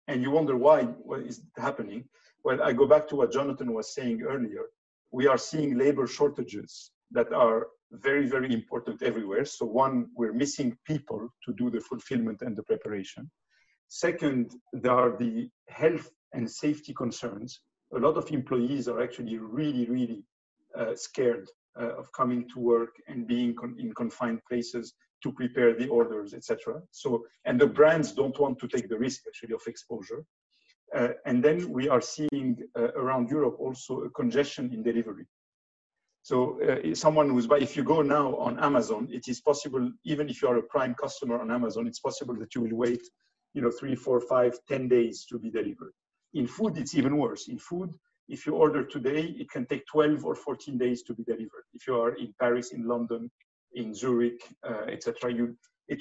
[SPEAKER 6] And you wonder why, what is happening? Well, I go back to what Jonathan was saying earlier. We are seeing labor shortages that are very, very important everywhere. So one, we're missing people to do the fulfillment and the preparation. Second, there are the health and safety concerns. A lot of employees are actually really, really uh, scared uh, of coming to work and being con in confined places to prepare the orders, etc. So, and the brands don't want to take the risk actually of exposure. Uh, and then we are seeing uh, around Europe also a congestion in delivery. So uh, someone who's by, if you go now on Amazon, it is possible, even if you are a prime customer on Amazon, it's possible that you will wait, you know, three, four, five, ten days to be delivered. In food, it's even worse. In food, if you order today, it can take 12 or 14 days to be delivered. If you are in Paris, in London, in Zurich, uh, etc. You, it,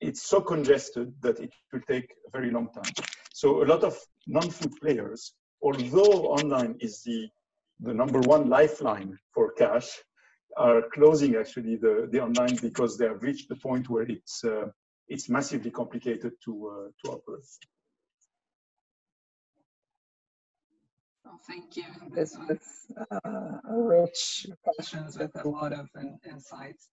[SPEAKER 6] it's so congested that it will take a very long time. So a lot of non-food players, although online is the, the number one lifeline for cash, are closing actually the, the online because they have reached the point where it's, uh, it's massively complicated to, uh, to operate.
[SPEAKER 1] Oh, thank you. This was uh, rich questions with a lot of in, insights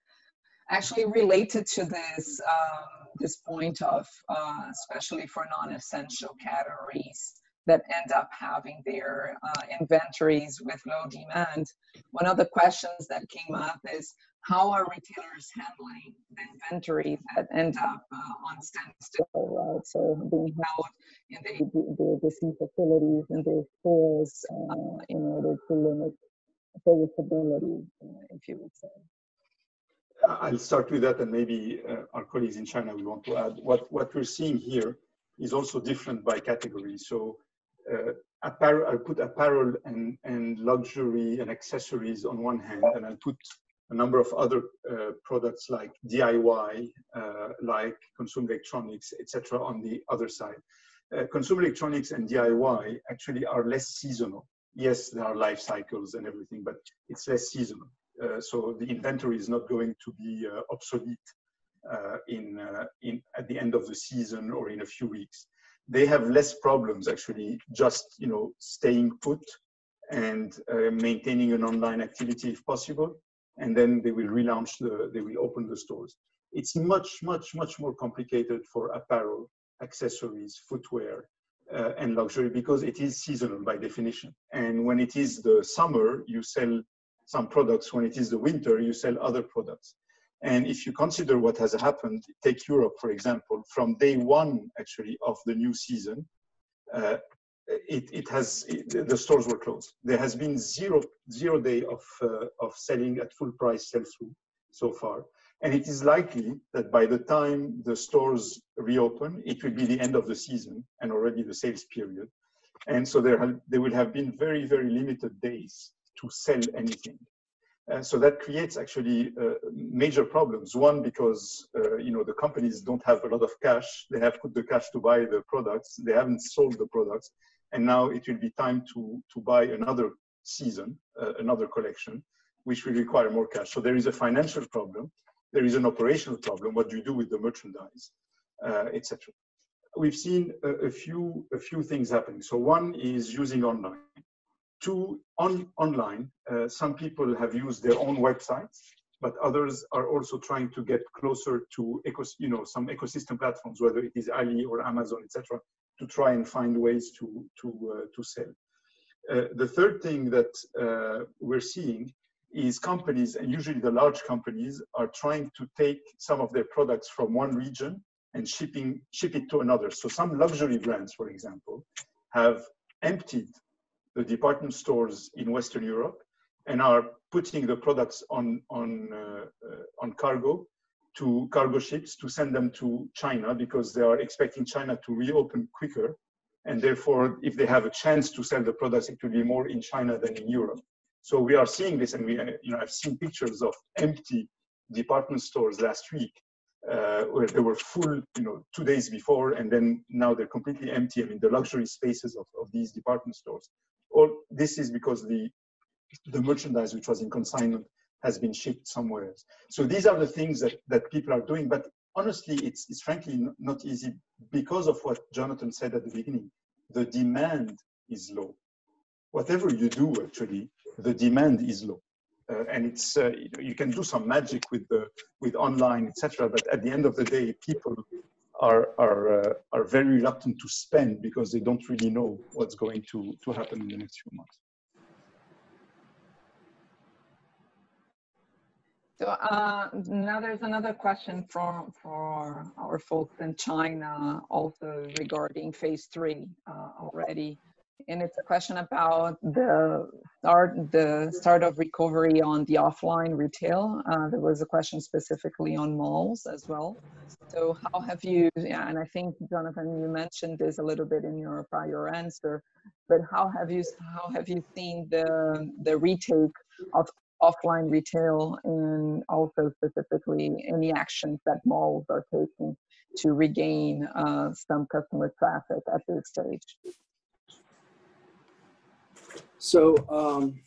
[SPEAKER 1] actually related to this um, this point of uh, especially for non-essential categories that end up having their uh, inventories with low demand. One of the questions that came up is how are retailers handling the inventory that end up uh, on standstill, right? So being held in the, the, the facilities and their stores uh, in order to limit serviceability, if you would say.
[SPEAKER 6] I'll start with that and maybe uh, our colleagues in China will want to add. What, what we're seeing here is also different by category. So uh, apparel, I'll put apparel and, and luxury and accessories on one hand, and I'll put a number of other uh, products like DIY, uh, like consumer electronics, etc. on the other side. Uh, consumer electronics and DIY actually are less seasonal. Yes, there are life cycles and everything, but it's less seasonal. Uh, so the inventory is not going to be uh, obsolete uh, in, in, at the end of the season or in a few weeks. They have less problems actually just you know staying put and maintaining an online activity if possible, and then they will relaunch the, they will open the stores. It's much, much, much more complicated for apparel, accessories, footwear, uh, and luxury because it is seasonal by definition. And when it is the summer, you sell some products. When it is the winter, you sell other products. And if you consider what has happened, take Europe, for example, from day one, actually, of the new season, uh, it, it has, it, the stores were closed. There has been zero, zero day of, uh, of selling at full price sell-through so far. And it is likely that by the time the stores reopen, it will be the end of the season and already the sales period. And so there, have, there will have been very, very limited days to sell anything. Uh, so that creates actually uh, major problems. One, because uh, you know the companies don't have a lot of cash; they have put the cash to buy the products. They haven't sold the products, and now it will be time to to buy another season, uh, another collection, which will require more cash. So there is a financial problem. There is an operational problem. What do you do with the merchandise, uh, etc. We've seen a, a few a few things happening. So one is using online Two, on, online, uh, some people have used their own websites, but others are also trying to get closer to ecos, you know, some ecosystem platforms, whether it is Ali or Amazon, etc., to try and find ways to, to, uh, to sell. Uh, the third thing that uh, we're seeing is companies, and usually the large companies, are trying to take some of their products from one region and shipping ship it to another. So some luxury brands, for example, have emptied the department stores in Western Europe and are putting the products on on uh, uh, on cargo to cargo ships to send them to China because they are expecting China to reopen quicker, and therefore, if they have a chance to sell the products, it will be more in China than in Europe. So we are seeing this, and we, you know, I've seen pictures of empty department stores last week uh, where they were full, you know, two days before, and then now they're completely empty. I mean, the luxury spaces of, of these department stores. All this is because the the merchandise which was in consignment has been shipped somewhere else. So these are the things that, that people are doing. But honestly, it's, it's frankly not easy because of what Jonathan said at the beginning. The demand is low. Whatever you do, actually, the demand is low. Uh, and it's uh, you can do some magic with the with online etc but at the end of the day people are are uh, are very reluctant to spend because they don't really know what's going to to happen in the next few months
[SPEAKER 1] So uh, now there's another question for for our folks in China, also regarding phase three uh, already and it's a question about the start the start of recovery on the offline retail. Uh, there was a question specifically on malls as well. So how have you? Yeah, and I think Jonathan, you mentioned this a little bit in your prior answer, but how have you how have you seen the the retake of offline retail and also specifically any actions that malls are taking to regain uh, some customer traffic at this stage?
[SPEAKER 4] So um,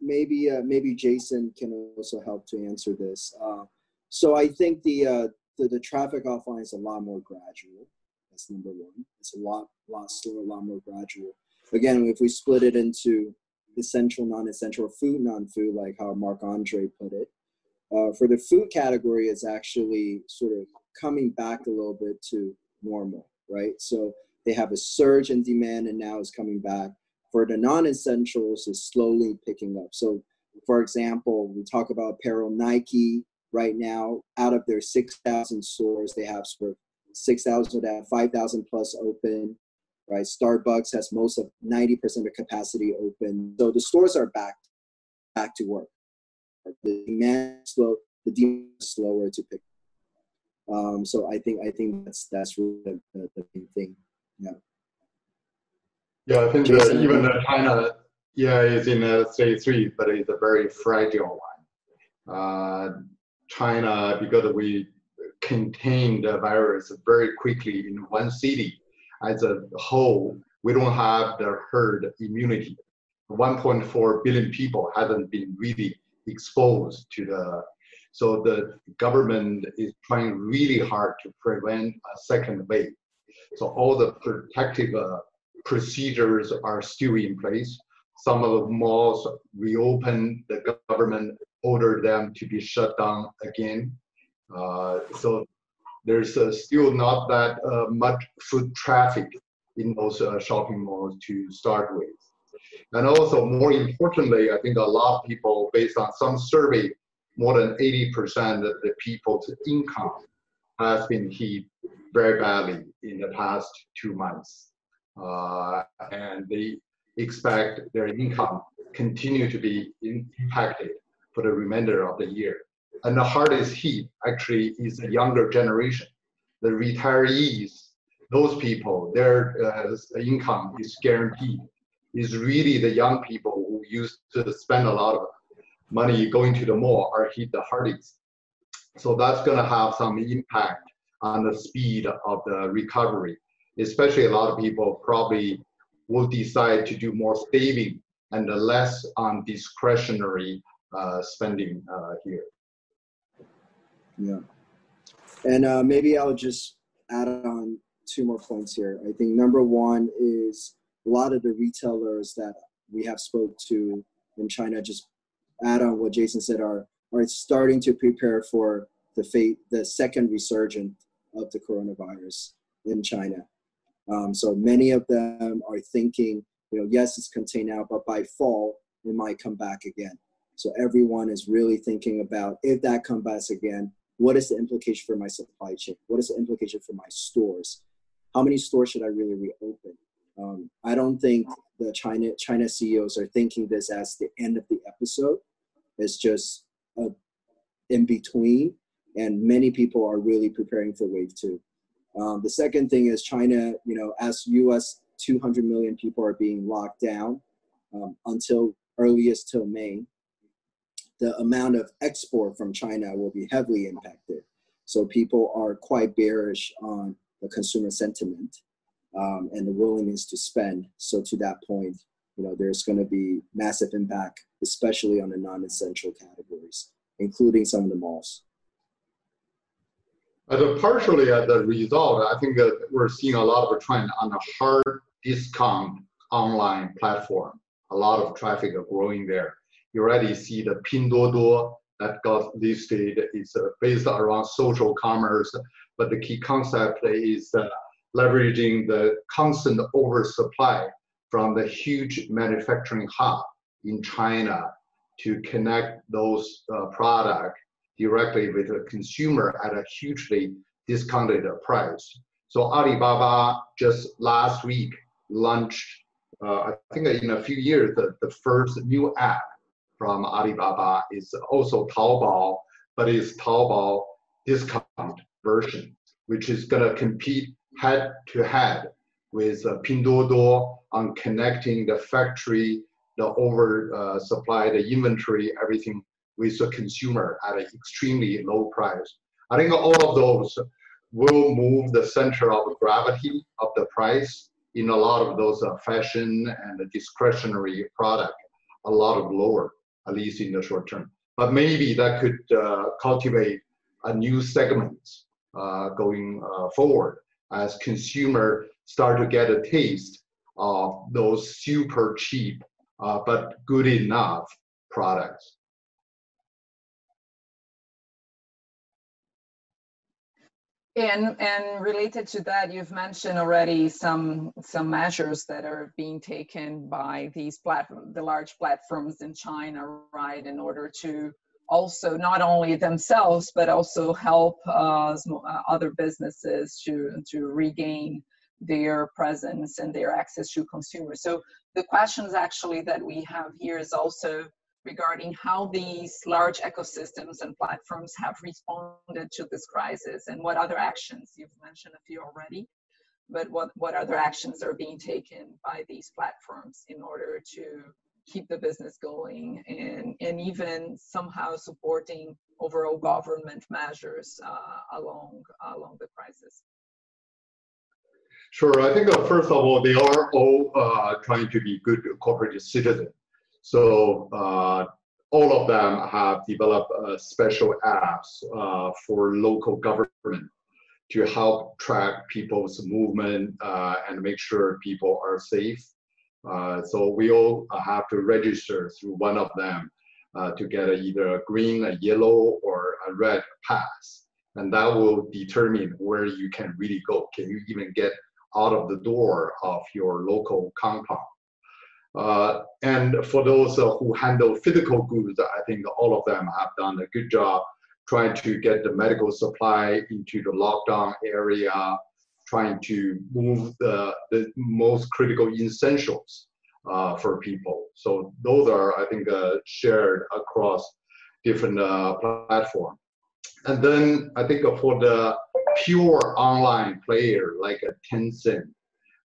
[SPEAKER 4] maybe uh, maybe Jason can also help to answer this. Uh, so I think the, uh, the, the traffic offline is a lot more gradual. That's number one. It's a lot lot slower, a lot more gradual. Again, if we split it into essential, non-essential, food, non-food, like how Marc Andre put it, uh, for the food category, it's actually sort of coming back a little bit to normal, right? So they have a surge in demand and now it's coming back for the non-essentials is slowly picking up. So for example, we talk about apparel, Nike right now, out of their 6,000 stores, they have sort of 6,000 that 5,000 plus open, right? Starbucks has most of 90% of capacity open. So the stores are back, back to work. The demand slow, the demand is slower to pick. Um, so I think I think that's that's really the, the, the main thing. Yeah.
[SPEAKER 5] Yeah, I think that even China, yeah, is in a stage three, but it's a very fragile one. Uh, China, because we contained the virus very quickly in one city, as a whole, we don't have the herd immunity. 1.4 billion people haven't been really exposed to the, so the government is trying really hard to prevent a second wave. So all the protective uh, procedures are still in place. Some of the malls reopened, the government ordered them to be shut down again. Uh, so there's uh, still not that uh, much foot traffic in those uh, shopping malls to start with. And also, more importantly, I think a lot of people, based on some survey, more than 80% of the people's income has been hit very badly in the past two months uh, and they expect their income continue to be impacted for the remainder of the year. And the hardest hit actually is the younger generation, the retirees. Those people, their uh, income is guaranteed. Is really the young people who used to spend a lot of money going to the mall are hit the hardest. So that's going to have some impact on the speed of the recovery especially a lot of people probably will decide to do more saving and less on discretionary uh, spending uh, here.
[SPEAKER 4] Yeah. And uh, maybe I'll just add on two more points here. I think number one is a lot of the retailers that we have spoke to in China, just add on what Jason said, are, are starting to prepare for the fate, the second resurgence of the coronavirus in China. Um, so many of them are thinking you know, yes, it's contained now, but by fall, it might come back again. So everyone is really thinking about if that comes back again, what is the implication for my supply chain? What is the implication for my stores? How many stores should I really reopen? Um, I don't think the China China CEOs are thinking this as the end of the episode. It's just a in between, and many people are really preparing for wave two. Um, the second thing is China. You know, as U.S. 200 million people are being locked down um, until earliest till May, the amount of export from China will be heavily impacted. So people are quite bearish on the consumer sentiment um, and the willingness to spend. So to that point, you know, there's going to be massive impact, especially on the non-essential categories, including some of the malls.
[SPEAKER 5] As a partially as a result, I think that we're seeing a lot of a trend on a hard discount online platform. A lot of traffic are growing there. You already see the Pinduoduo that got listed is uh, based around social commerce, but the key concept is uh, leveraging the constant oversupply from the huge manufacturing hub in China to connect those uh, products directly with the consumer at a hugely discounted price. So Alibaba just last week launched, uh, I think in a few years, the, the first new app from Alibaba is also Taobao, but it's Taobao discount version, which is going to compete head to head with uh, Pinduoduo on connecting the factory, the over uh, supply, the inventory, everything with the consumer at an extremely low price. I think all of those will move the center of gravity of the price in a lot of those uh, fashion and discretionary product a lot of lower at least in the short term. But maybe that could uh, cultivate a new segment uh, going uh, forward as consumer start to get a taste of those super cheap but good enough products.
[SPEAKER 1] And, and related to that, you've mentioned already some some measures that are being taken by these platform, the large platforms in China, right, in order to also not only themselves but also help uh, uh, other businesses to to regain their presence and their access to consumers. So the questions actually that we have here is also regarding how these large ecosystems and platforms have responded to this crisis and what other actions, you've mentioned a few already, but what, what other actions are being taken by these platforms in order to keep the business going and, and even somehow supporting overall government measures uh, along, along the crisis.
[SPEAKER 5] Sure. I think uh, first of all, they are all uh, trying to be good corporate citizens. So uh, all of them have developed uh, special apps uh, for local government to help track people's movement uh, and make sure people are safe. Uh, so we all have to register through one of them uh, to get a, either a green, a yellow, or a red pass. And that will determine where you can really go. Can you even get out of the door of your local compound? Uh, and for those uh, who handle physical goods, I think all of them have done a good job trying to get the medical supply into the lockdown area, trying to move the, the most critical essentials uh, for people. So those are, I think, uh, shared across different uh, platforms. And then I think for the pure online player like a Tencent,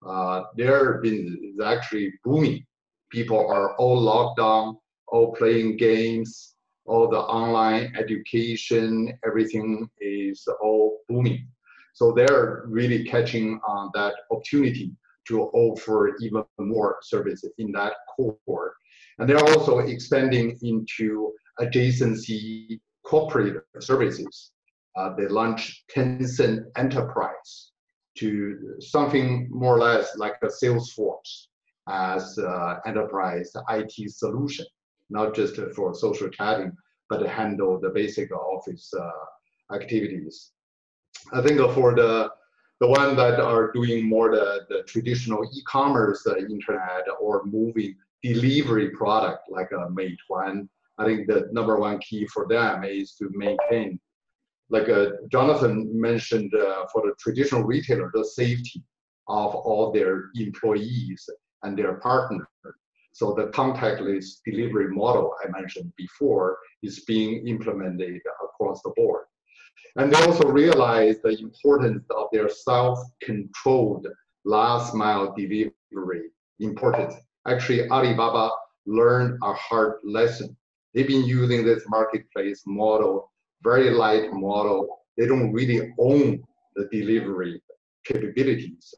[SPEAKER 5] uh, their business is actually booming people are all locked down, all playing games, all the online education, everything is all booming. So they're really catching on that opportunity to offer even more services in that core. And they're also expanding into adjacency corporate services. Uh, they launched Tencent Enterprise to something more or less like a Salesforce as uh, enterprise IT solution, not just for social chatting, but handle the basic office uh, activities. I think for the the one that are doing more the, the traditional e-commerce uh, internet or moving delivery product like a Meituan. I think the number one key for them is to maintain, like uh, Jonathan mentioned, uh, for the traditional retailer, the safety of all their employees and their partner. So the contactless delivery model I mentioned before is being implemented across the board. And they also realize the importance of their self-controlled last mile delivery importance. Actually, Alibaba learned a hard lesson. They've been using this marketplace model, very light model. They don't really own the delivery capabilities.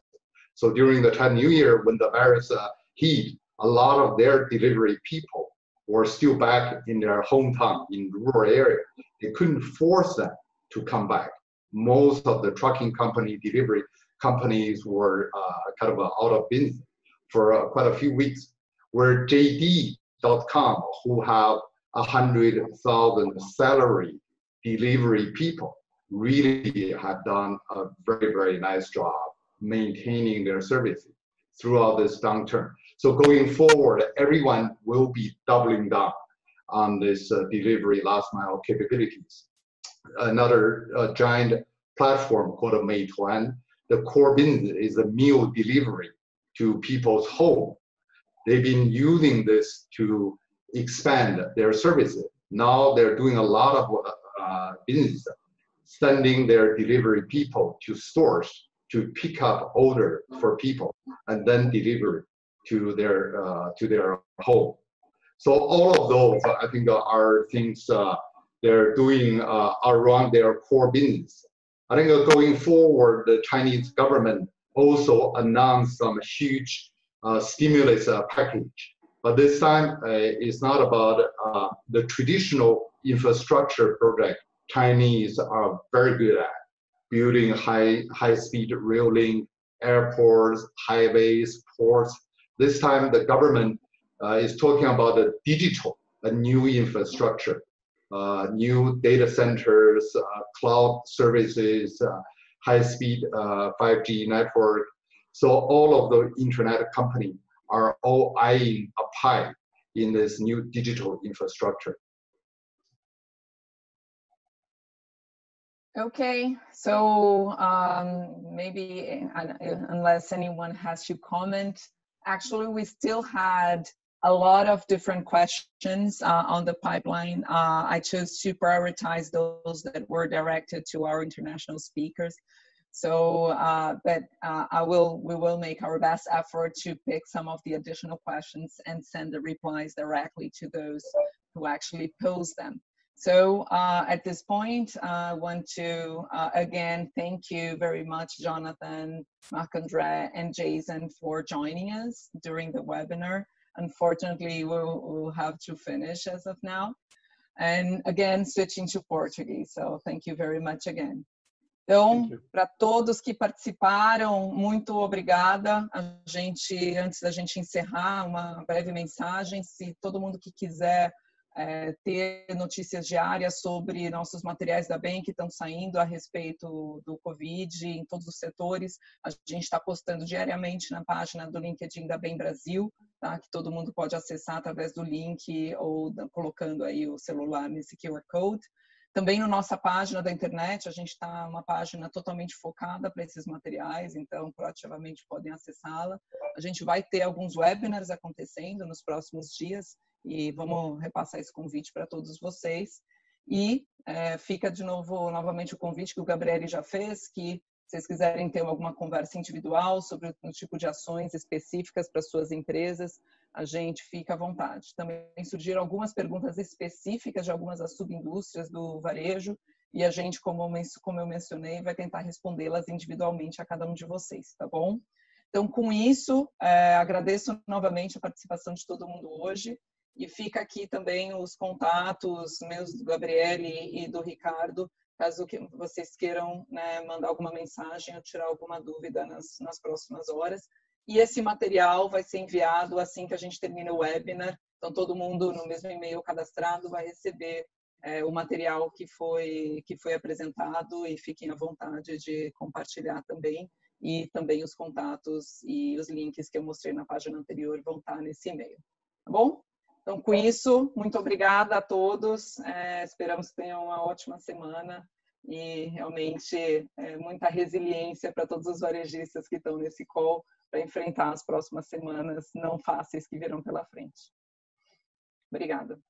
[SPEAKER 5] So during the Chinese New Year, when the virus uh, hit, a lot of their delivery people were still back in their hometown in rural area. They couldn't force them to come back. Most of the trucking company, delivery companies were uh, kind of uh, out of business for uh, quite a few weeks. Where JD.com, who have a hundred thousand salary delivery people, really have done a very very nice job maintaining their services throughout this downturn. So going forward, everyone will be doubling down on this uh, delivery last mile capabilities another uh, giant platform called Meituan. The core business is a meal delivery to people's home. They've been using this to expand their services. Now they're doing a lot of uh, business, sending their delivery people to stores to pick up order for people and then deliver to their uh, to their home. So all of those, I think, are things uh, they're doing uh, around their core business. I think going forward, the Chinese government also announced some huge uh, stimulus uh, package. But this time, uh, it's not about the traditional infrastructure project Chinese are very good at, building high, high-speed rail link, airports, highways, ports. This time, the government uh, is talking about the digital, a new infrastructure uh, new data centers, uh, cloud services, uh, high-speed 5G network. So all of the internet company are all eyeing a pie in this new digital infrastructure.
[SPEAKER 1] Okay, so um, maybe unless anyone has to comment, actually we still had a lot of different questions uh, on the pipeline. Uh, I chose to prioritize those that were directed to our international speakers. So, uh, but uh, I will, we will make our best effort to pick some of the additional questions and send the replies directly to those who actually pose them. So uh, at this point, I want to uh, again thank you very much, Jonathan, Marc-André, and Jason for joining us during the webinar. Unfortunately, we'll, we'll have to finish as of now. And again, switching to Portuguese. So thank you very much again. Então, para todos que participaram, muito obrigada. A gente, antes da gente encerrar, uma breve mensagem. Se todo mundo que quiser é, ter notícias diárias sobre nossos materiais da BEM que estão saindo a respeito do Covid em todos os setores. A gente está postando diariamente na página do LinkedIn da BEM Brasil, tá? que todo mundo pode acessar através do link ou colocando aí o celular nesse QR Code. Também na nossa página da internet, a gente está uma página totalmente focada para esses materiais, então proativamente podem acessá-la. A gente vai ter alguns webinars acontecendo nos próximos dias, e vamos repassar esse convite para todos vocês. E é, fica de novo, novamente, o convite que o Gabriele já fez, que se vocês quiserem ter alguma conversa individual sobre o tipo de ações específicas para suas empresas, a gente fica à vontade. Também surgiram algumas perguntas específicas de algumas das subindústrias do varejo e a gente, como, eu mencionei, vai tentar respondê-las individualmente a cada um de vocês, tá bom? Então, com isso, é, agradeço novamente a participação de todo mundo hoje. E fica aqui também os contatos meus do Gabriele e do Ricardo, caso que vocês queiram né, mandar alguma mensagem ou tirar alguma dúvida nas, nas próximas horas. E esse material vai ser enviado assim que a gente termina o webinar. Então, todo mundo no mesmo e-mail cadastrado vai receber é, o material que foi, que foi apresentado e fiquem à vontade de compartilhar também. E também os contatos e os links que eu mostrei na página anterior vão estar nesse e-mail. Tá bom? Então, com isso, muito obrigada a todos. É, esperamos que tenham uma ótima semana e realmente é, muita resiliência para todos os varejistas que estão nesse call para enfrentar as próximas semanas não fáceis que virão pela frente. Obrigada.